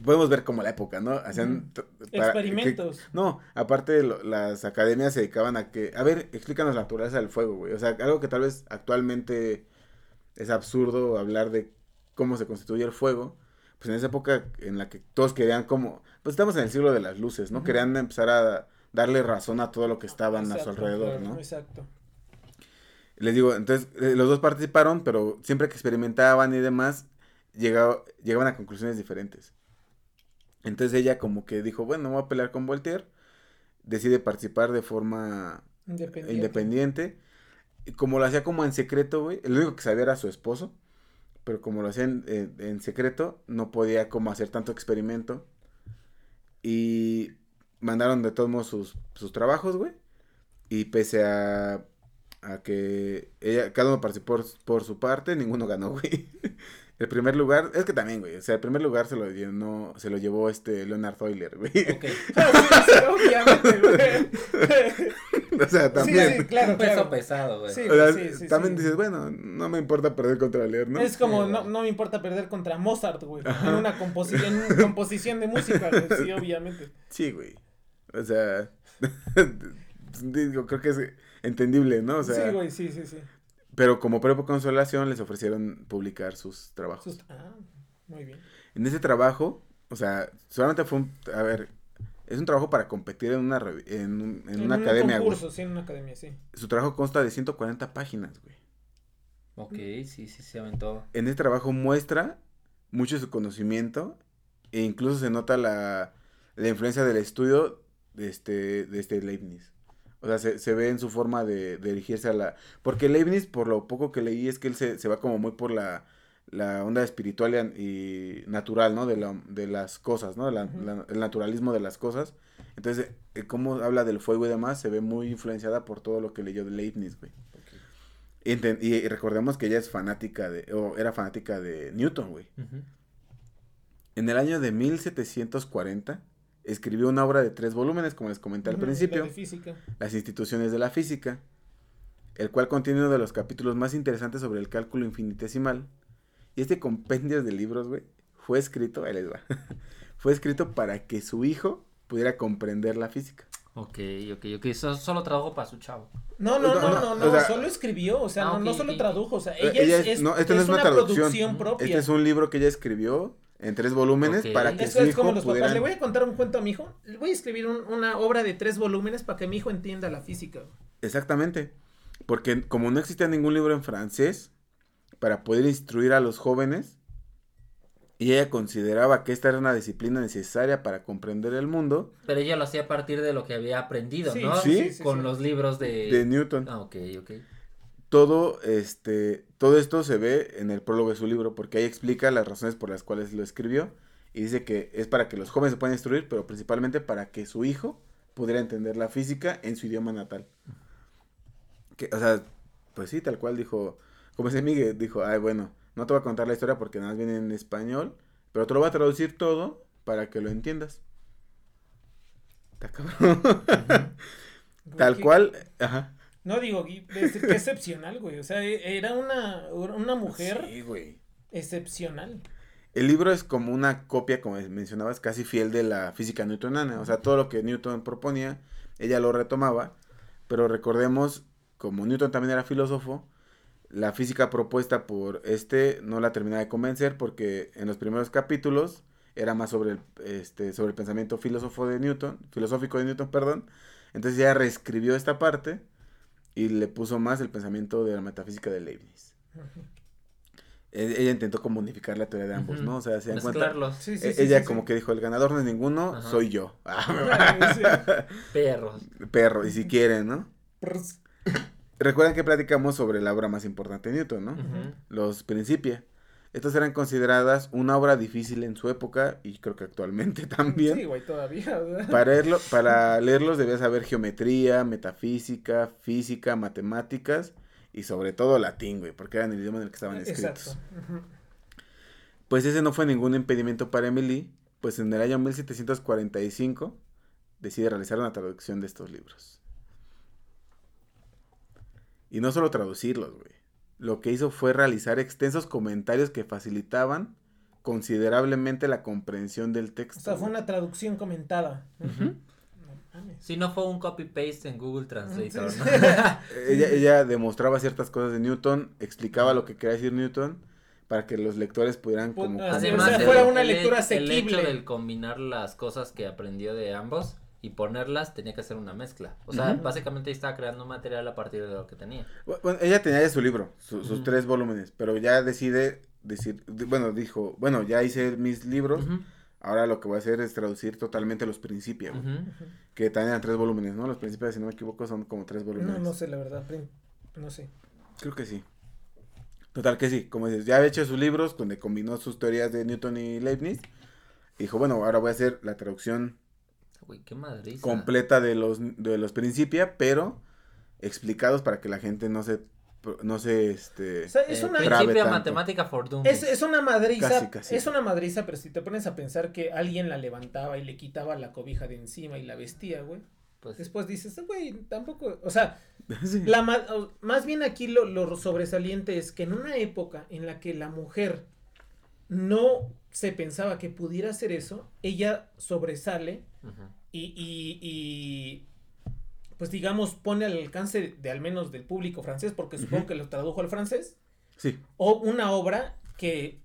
Podemos ver como la época, ¿no? Hacían... que- Experimentos. no, aparte lo- las academias se dedicaban a que, a ver, explícanos la naturaleza del fuego, güey. O sea, algo que tal vez actualmente es absurdo hablar de cómo se constituye el fuego. Pues en esa época en la que todos querían como, pues estamos en el siglo de las luces, ¿no? Querían empezar a darle razón a todo lo que estaban a su alrededor, claro, ¿no? Exacto. Les digo, entonces eh, los dos participaron, pero siempre que experimentaban y demás, llegaba- llegaban a conclusiones diferentes. Entonces ella como que dijo, bueno, voy a pelear con Voltaire. Decide participar de forma Independiente. independiente. Y como lo hacía como en secreto, güey, el único que sabía era su esposo. Pero como lo hacía en, secreto, no podía como hacer tanto experimento. Y mandaron de todos modos sus, sus trabajos, güey. Y pese a, a que ella, cada uno participó por, por su parte, ninguno ganó, güey. El primer lugar, es que también, güey, o sea, el primer lugar se lo llenó, se lo llevó este Leonard Euler, güey. Ok. Sí, obviamente, güey. o sea, también. Sí, sí, claro, peso claro. pesado, güey. Sí, O sea, sí, sí, también sí. dices, bueno, no me importa perder contra Leer, ¿no? Es como, Sí, no, no me importa perder contra Mozart, güey. En una composición, en una composición de música, güey. Sí, obviamente. Sí, güey. O sea, digo, creo que es entendible, ¿no? O sea, sí, güey, sí, sí, sí. pero como prueba de consolación les ofrecieron publicar sus trabajos. Sus- Ah, muy bien. En ese trabajo, o sea, solamente fue un, a ver, es un trabajo para competir en una en, un- en una un academia, güey. concurso, sí, en una academia, sí. Su trabajo consta de 140 páginas, güey. Ok, sí, sí, se aventó. En ese trabajo muestra mucho su conocimiento e incluso se nota la, la influencia del estudio de este, de este Leibniz. O sea, se, se ve en su forma de, de dirigirse a la... Porque Leibniz, por lo poco que leí, es que él se, se va como muy por la, la onda espiritual y, natural, ¿no? De, la- de las cosas, ¿no? La- Ujú. la- el naturalismo de las cosas. Entonces, eh, cómo habla del fuego y demás, se ve muy influenciada por todo lo que leyó de Leibniz, güey. Y, enten- y- y recordemos que ella es fanática de, o era fanática de Newton, güey. En el año de 1740 escribió una obra de tres volúmenes, como les comenté al principio, la de física. Las instituciones de la física, el cual contiene uno de los capítulos más interesantes sobre el cálculo infinitesimal. Y este compendio de libros, güey, fue escrito, ahí les va, fue escrito para que su hijo pudiera comprender la física. Ok, ok, ok. So- solo trabajo para su chavo. No, no, No, no, no, no, o no, sea- solo escribió, o sea, Ah, no, solo tradujo, o sea, Eh, ella, ella es, no, este es no es una una, traducción. producción propia. Este es un libro que ella escribió en tres volúmenes para que Eso su es hijo como los pudiera... papás, le voy a contar un cuento a mi hijo, le voy a escribir un- una obra de tres volúmenes para que mi hijo entienda la física. Exactamente. Porque como no existía ningún libro en francés para poder instruir a los jóvenes, y ella consideraba que esta era una disciplina necesaria para comprender el mundo Pero ella lo hacía a partir de lo que había aprendido, Sí, ¿no? sí, sí, Con sí. los libros de... de Newton. Ah, ok, ok. Todo, este, todo esto se ve en el prólogo de su libro, porque ahí explica las razones por las cuales lo escribió, y dice que es para que los jóvenes se puedan instruir, pero principalmente para que su hijo pudiera entender la física en su idioma natal. Que, o sea, pues sí, tal cual dijo, como ese Miguel dijo, ay, bueno, no te voy a contar la historia porque nada más viene en español, pero te lo voy a traducir todo para que lo entiendas. Está cabrón. Tal cual, ajá. No digo, qué excepcional, güey. O sea, e- era una, una mujer Sí, güey. excepcional. El libro es como una copia, como mencionabas, casi fiel de la física newtoniana. O sea, todo lo que Newton proponía, ella lo retomaba. Pero recordemos, como Newton también era filósofo, la física propuesta por este no la terminaba de convencer porque en los primeros capítulos era más sobre el, este, sobre el pensamiento filósofo de Newton, filosófico de Newton, perdón. Entonces ya reescribió esta parte y le puso más el pensamiento de la metafísica de Leibniz. E, ella intentó como unificar la teoría de ambos, ¿no? O sea, se dan cuenta. Sí, sí, e, sí, ella sí, como sí. que dijo, el ganador no es ninguno, Ajá. soy yo. Sí. Perros. Perro, y si quieren, ¿no? Recuerdan que platicamos sobre la obra más importante de Newton, ¿no? Los Principia. Estas eran consideradas una obra difícil en su época y creo que actualmente también. Sí, güey, todavía. ¿verdad? Para, leerlo, para leerlos debías saber geometría, metafísica, física, matemáticas y sobre todo latín, güey, porque eran el idioma en el que estaban escritos. Exacto. Pues ese no fue ningún impedimento para Emily, pues en el año 1745 decide realizar una traducción de estos libros. Y no solo traducirlos, güey. Lo que hizo fue realizar extensos comentarios que facilitaban considerablemente la comprensión del texto. O sea, fue una traducción comentada. No mames. Si no fue un copy-paste en Google Translator, ¿no? sí. Ella, ella demostraba ciertas cosas de Newton, explicaba lo que quería decir Newton para que los lectores pudieran Pues, como... Además, o sea, el- fuera una el- lectura El asequible. hecho del combinar las cosas que aprendió de ambos y ponerlas tenía que hacer una mezcla. O sea, básicamente estaba creando material a partir de lo que tenía. Bueno, ella tenía ya su libro, su- sus tres volúmenes, pero ya decide decir, bueno, dijo, bueno, ya hice mis libros, ahora lo que voy a hacer es traducir totalmente los principios, que también eran tres volúmenes, ¿no? Los principios, si no me equivoco, son como tres volúmenes. No, no sé, la verdad. prim- No sé. Creo que sí. Total que sí, como dices, ya había hecho sus libros donde combinó sus teorías de Newton y Leibniz. Y dijo, bueno, ahora voy a hacer la traducción Güey, qué madriza. completa de los, de los Principia, pero explicados para que la gente no se, no se, este... O sea, es Eh, una. Tanto. matemática. Es, es una madriza, Casi, casi. es una madriza, pero si te pones a pensar que alguien la levantaba y le quitaba la cobija de encima y la vestía, güey, Pues, después dices, güey, tampoco, o sea, sí. la más bien aquí lo, lo sobresaliente es que en una época en la que la mujer no se pensaba que pudiera hacer eso, ella sobresale y, y, y, pues digamos pone al alcance de al menos del público francés, porque supongo que lo tradujo al francés, Sí, o una obra que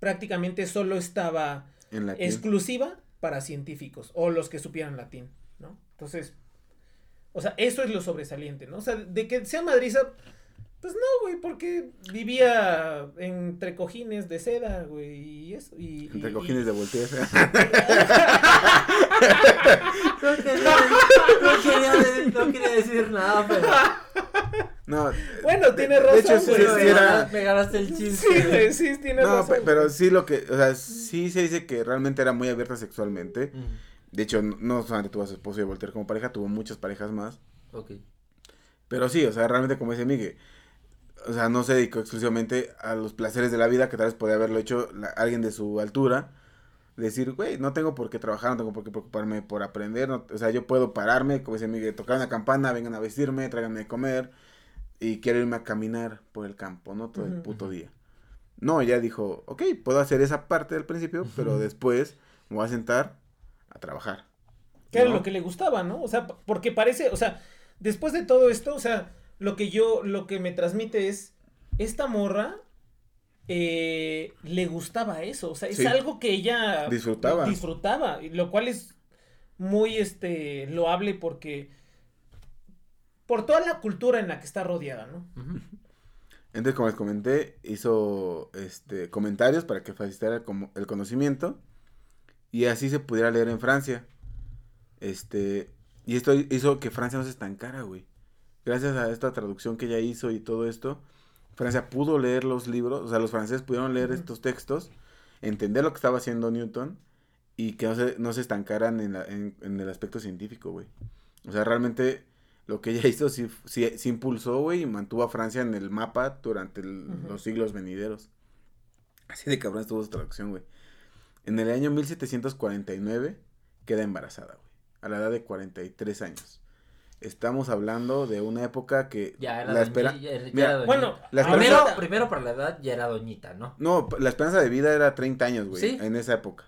prácticamente solo estaba en exclusiva para científicos o los que supieran latín, ¿no? Entonces, o sea, eso es lo sobresaliente, ¿no? O sea, de que sea madriza, pues no, güey, porque vivía entre cojines de seda, güey, y eso, y... Entre y- cojines de Voltaire. No quería, no quería decir- no quería decir nada, pero. no, Bueno, de- tiene de razón, hecho, sí, güey. sí me, era- ganaste, me ganaste el chiste. Sí, güey, sí, tiene No, razón. pero sí lo que, o sea, sí se dice que realmente era muy abierta sexualmente. Ujú, De hecho, no- no solamente tuvo a su esposo y a Voltaire como pareja, tuvo muchas parejas más. Ok. Pero sí, o sea, realmente como dice Miguel, o sea, no se dedicó exclusivamente a los placeres de la vida, que tal vez podría haberlo hecho la- alguien de su altura. Decir, güey, no tengo por qué trabajar, no tengo por qué preocuparme por aprender, no- o sea, yo puedo pararme, como dice Miguel, tocar una campana, vengan a vestirme, tráiganme de comer, y quiero irme a caminar por el campo, ¿no? Todo el puto día. No, ella dijo, ok, puedo hacer esa parte del principio, pero después me voy a sentar a trabajar. Que era lo que le gustaba, ¿no? O sea, porque parece, o sea, después de todo esto, o sea, lo que yo, lo que me transmite es, esta morra eh, le gustaba eso, o sea, es Sí. algo que ella Disfrutaba. disfrutaba, y lo cual es muy, este, loable porque, por toda la cultura en la que está rodeada, ¿no? Entonces, como les comenté, hizo este comentarios para que facilitara el, como- el conocimiento y así se pudiera leer en Francia. Este, y esto hizo que Francia no se estancara, güey. Gracias a esta traducción que ella hizo y todo esto, Francia pudo leer los libros, o sea, los franceses pudieron leer estos textos, entender lo que estaba haciendo Newton y que no se, no se estancaran en, la- en- en el aspecto científico, güey. O sea, realmente lo que ella hizo sí, sí, sí impulsó, güey, y mantuvo a Francia en el mapa durante el- los siglos venideros. Así de cabrón estuvo su traducción, güey. En el año 1749 queda embarazada, güey. A la edad de 43 años. Estamos hablando de una época que Ya era la doñi- espera ya era- ya mira, era doñi- bueno, la primero, esperanza- primero para la edad ya era doñita, ¿no? No, la esperanza de vida era 30 años, güey, ¿Sí? en esa época.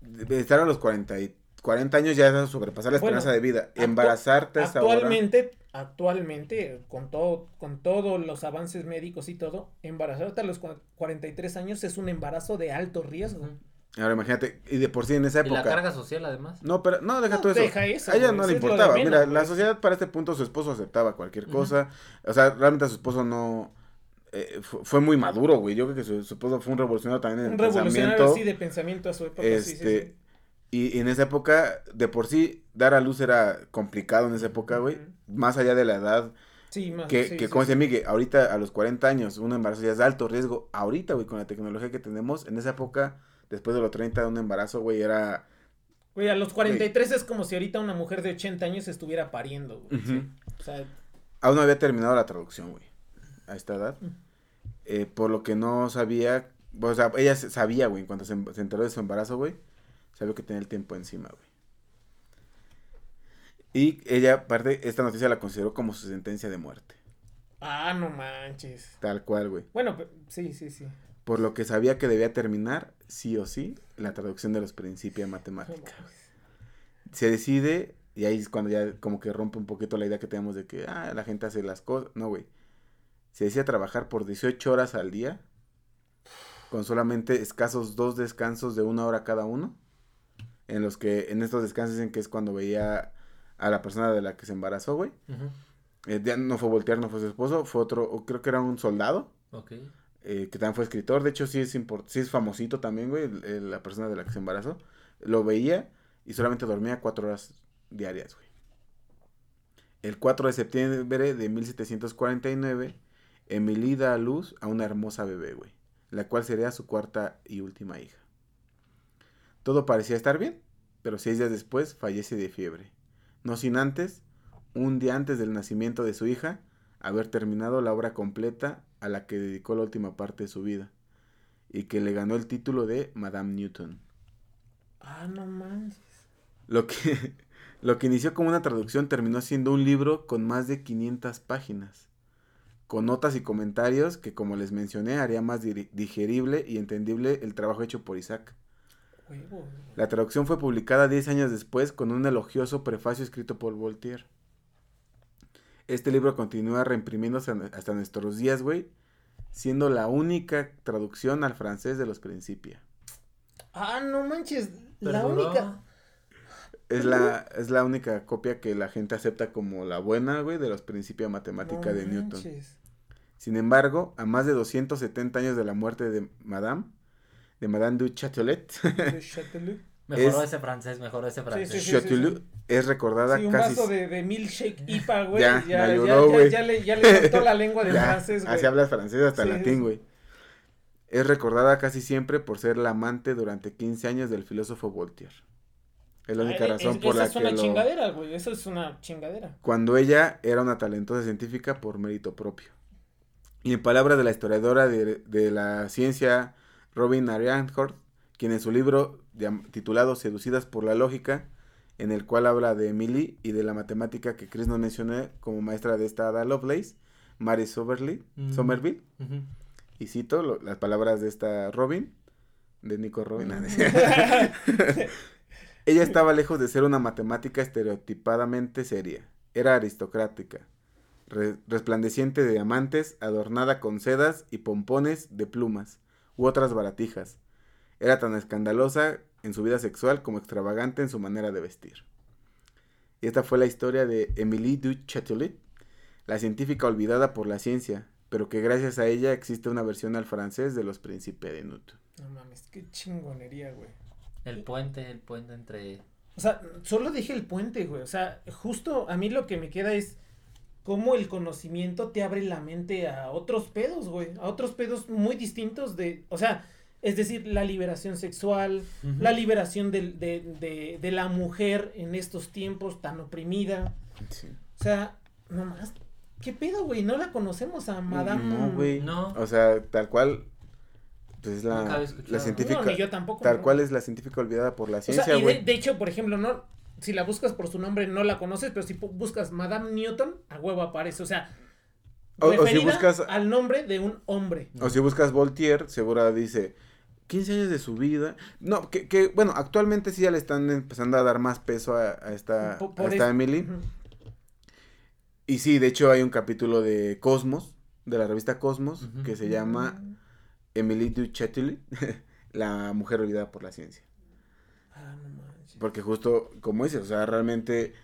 De estar a los 40, y 40 años ya es sobrepasar la Bueno, esperanza de vida. actu- Embarazarte a esa hora. Actualmente, actualmente, con todo, con todos los avances médicos y todo, embarazarte a los cua- 43 años es un embarazo de alto riesgo. Ahora imagínate, y de por sí en esa Y la época. carga social además. No, pero no, deja No, todo eso. deja eso, A ella no le importaba. menos, Mira, la sociedad para este punto su esposo aceptaba cualquier cosa. O sea, realmente a su esposo no eh, fu- fue muy maduro, güey. Yo creo que su, su esposo fue un revolucionario también en Un revolucionario así de pensamiento a su época. sí, sí, Este, sí. Y, y en esa época, de por sí, dar a luz era complicado en esa época, güey. Más allá de la edad. Sí, más, Que, sí, que sí, como sí. dice Miguel, ahorita a los 40 años, un embarazo ya es de alto riesgo. Ahorita, güey, con la tecnología que tenemos, en esa época, después de los 30, un embarazo, güey, era... Güey, a los 43 es como si ahorita una mujer de 80 años estuviera pariendo, güey. Ujú. O sea, Aún no había terminado la traducción, güey, a esta edad. Mm. Eh, por lo que no sabía, o sea, ella sabía, güey, cuando se, em- se enteró de su embarazo, güey, sabía que tenía el tiempo encima, güey. Y ella, aparte, esta noticia la consideró como su sentencia de muerte. ah, no manches. Tal cual, güey. Bueno, sí, sí, sí. Por lo que sabía que debía terminar, sí o sí, la traducción de los principios de matemática. Se decide, y ahí es cuando ya como que rompe un poquito la idea que tenemos de que, ah, la gente hace las cosas. No, güey. Se decide trabajar por 18 horas al día, con solamente escasos dos descansos de una hora cada uno, en los que, en estos descansos en que es cuando veía a la persona de la que se embarazó, güey. Eh, ya no fue Voltaire, no fue su esposo, fue otro, creo que era un soldado, Ok. Eh, que también fue escritor, de hecho sí es, famosito también, güey, la persona de la que se embarazó. Lo veía y solamente dormía cuatro horas diarias, güey. El 4 de septiembre de 1749, Emily da a luz a una hermosa bebé, güey, la cual sería su cuarta y última hija. Todo parecía estar bien, pero seis días después fallece de fiebre. No sin antes, un día antes del nacimiento de su hija, haber terminado la obra completa a la que dedicó la última parte de su vida, y que le ganó el título de Madame Newton. Ah, no manches. Lo que, lo que inició como una traducción terminó siendo un libro con más de 500 páginas, con notas y comentarios que, como les mencioné, haría más digerible y entendible el trabajo hecho por Isaac. La traducción fue publicada 10 años después con un elogioso prefacio escrito por Voltaire. Este libro continúa reimprimiéndose hasta nuestros días, güey, siendo la única traducción al francés de los Principia. Ah, no manches. La única. Es la, es la única copia que la gente acepta como la buena, güey, de los Principia Matemática No de Newton. Sin embargo, a más de 270 años de la muerte de Madame, de Madame du Châtelet. Mejoró Es- ese francés, mejoró ese francés. sí, sí. Es recordada Sí, un casi... vaso de, de milkshake IPA, güey. Ya, Ya, ayudó, ya, ya, güey. ya le, ya le soltó la lengua del Ya, francés, güey. Así hablas francés hasta Sí, latín, sí. güey. Es recordada casi siempre por ser la amante durante 15 años del filósofo Voltaire. Es la única Ah, razón es- por esa la es que una lo... chingadera, güey. Eso es una chingadera. Cuando ella era una talentosa científica por mérito propio. Y en palabras de la historiadora de, de la ciencia Robin Arianhort, quien en su libro titulado Seducidas por la lógica, en el cual habla de Emily y de la matemática que Chris nos mencionó como maestra de esta Ada Lovelace, Mary Somerville, Mm. Y cito lo- las palabras de esta Robin, de Nico Robin. Ella estaba lejos de ser una matemática estereotipadamente seria. Era aristocrática, re- resplandeciente de diamantes, adornada con sedas y pompones de plumas u otras baratijas. Era tan escandalosa en su vida sexual como extravagante en su manera de vestir. Y esta fue la historia de Émilie du Châtelet, la científica olvidada por la ciencia, pero que gracias a ella existe una versión al francés de los Príncipes de Newton. No mames, qué chingonería, güey. El puente, el puente entre... O sea, solo dije el puente, güey. O sea, justo a mí lo que me queda es cómo el conocimiento te abre la mente a otros pedos, güey. A otros pedos muy distintos de, o sea, es decir, la liberación sexual, la liberación del- de, de, de la mujer en estos tiempos tan oprimida. Sí. O sea, nomás, ¿qué pedo, güey? No la conocemos a Madame. No, güey. No. O sea, tal cual. Pues es la, la No, científica. No, ni yo tampoco. tal ¿no? cual es la científica olvidada por la O sea, ciencia, y de, güey. de hecho, por ejemplo, no, si la buscas por su nombre no la conoces, pero si buscas Madame Newton, a huevo aparece. O sea, O- o si buscas- al nombre de un hombre. O si buscas Voltaire, segura dice 15 años de su vida. No, que, que bueno, actualmente sí ya le están empezando a dar más peso a, a esta, a Emily. Y sí, de hecho hay un capítulo de Cosmos, de la revista Cosmos, que se llama Emily Duchetty, la mujer olvidada por la ciencia. Ah, no manches. Porque justo, como dices, o sea, realmente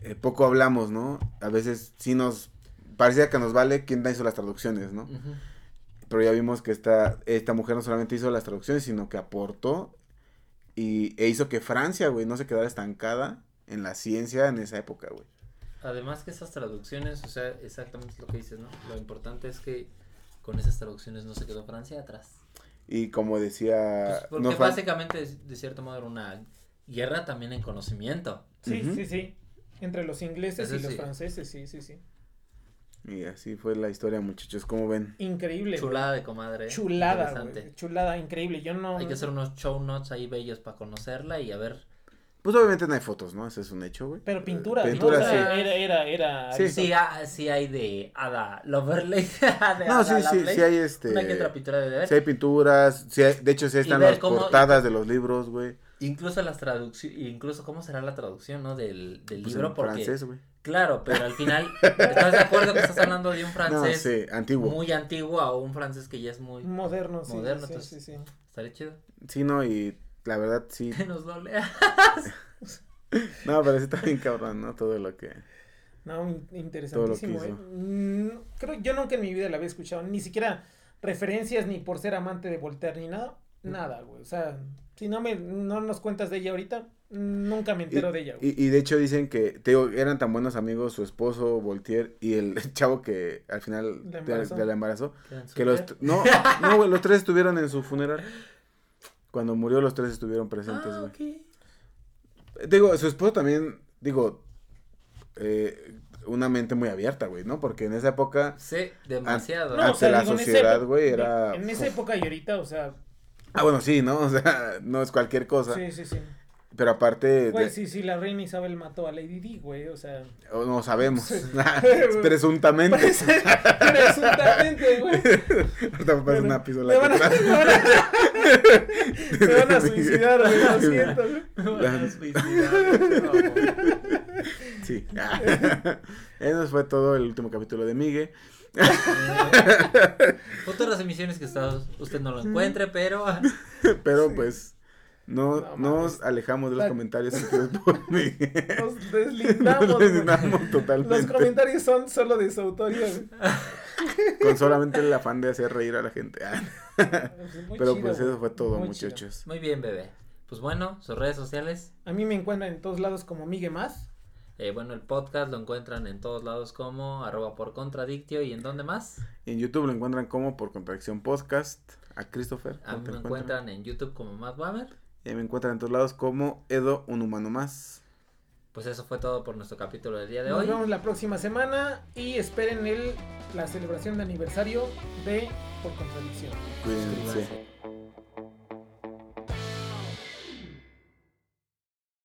eh, poco hablamos, ¿no? A veces sí nos, parecía que nos vale quién hizo las traducciones, ¿no? Pero ya vimos que esta, esta mujer no solamente hizo las traducciones, sino que aportó y, e hizo que Francia, güey, no se quedara estancada en la ciencia en esa época, güey. Además que esas traducciones, o sea, exactamente lo que dices, ¿no? Lo importante es que con esas traducciones no se quedó Francia atrás. Y como decía... Pues, porque no básicamente, de- cierto modo, era una guerra también en conocimiento. Sí, sí, sí. Entre los ingleses Eso y los franceses, sí, sí, sí. Y así fue la historia, muchachos, como ven. Increíble. Chulada de comadre. ¿eh? Chulada, güey. Chulada, increíble. Yo no. Hay que hacer unos show notes ahí bellos para conocerla y a ver. Pues obviamente no hay fotos, ¿no? Ese es un hecho, güey. Pero pintura, Pintura, ¿no? O sea, sí. Era, era, era. Sí. Sí, ah, sí hay de Ada Loverley. de No, Ada sí, sí, Lovelace. sí hay este... Una que otra pintura de ver. Sí hay pinturas, sí hay- de hecho sí están las cómo- portadas de los libros, güey. Incluso las traducciones, incluso cómo será la traducción, ¿no? Del, del Pues libro, en porque. francés, güey. Claro, pero al final, ¿estás de acuerdo que estás hablando de un No, francés sí, antiguo. muy antiguo a un francés que ya es muy. Moderno, sí. Moderno, sí, entonces- sí, sí. Estaría chido. Sí, no, y la verdad sí. Que nos lo. No, pero sí está bien cabrón, ¿no? Todo lo que... No, in- interesantísimo, Todo lo ¿eh? que Mm, creo yo nunca en mi vida la había escuchado, ni siquiera referencias ni por ser amante de Voltaire ni nada, nada, güey. O sea, si no me no nos cuentas de ella ahorita, nunca me entero y, de ella, güey. Y, y de hecho dicen que, te digo, eran tan buenos amigos su esposo, Voltaire, y el chavo que al final La de, de la embarazó. Quedan Que los... No, no, güey, los tres estuvieron en su funeral. Cuando murió los tres estuvieron presentes, Ah, güey. Digo, su esposo también, digo, eh, una mente muy abierta, güey, ¿no? Porque en esa época, Sí, demasiado. No, ante la en esa sociedad, güey, era- En esa época y ahorita, o sea, ah, bueno, sí, ¿no? O sea, no es cualquier cosa. sí, sí, sí. Pero aparte, Güey, de- sí, sí, la reina Isabel mató a Lady Di, güey, o sea. o no sabemos, Sí. presuntamente. Presuntamente, güey. Ahorita me pasa una pistola Me van, a, me, van a, me van a suicidar, güey, lo siento, güey. Me van a suicidar, no. Sí. Eso fue todo el último capítulo de Migue. Futuras emisiones que está- usted no lo encuentre, pero Pero Sí. pues no, No nos alejamos de los La- comentarios por. Nos deslindamos. Nos deslindamos Los totalmente. comentarios son solo de su autoría. Con solamente el afán de hacer reír a la gente. Ah, Pero chido, pues eso fue todo, muy chido. muchachos. muy bien, bebé. Pues bueno, sus redes sociales. A mí me encuentran en todos lados como Migue Más. Eh, bueno, el podcast lo encuentran en todos lados como arroba por contradictio y en dónde más. En YouTube lo encuentran como por contradicción podcast. A Christopher. A ¿cómo mí me encuentran? encuentran en YouTube como Matt Wammer. Y me encuentran en todos lados como Edo, un humano más. Pues eso fue todo por nuestro capítulo del día de Nos hoy. vemos la próxima semana y esperen el, la celebración de aniversario de Por Contradicción. Cuídense. Suscríbanse.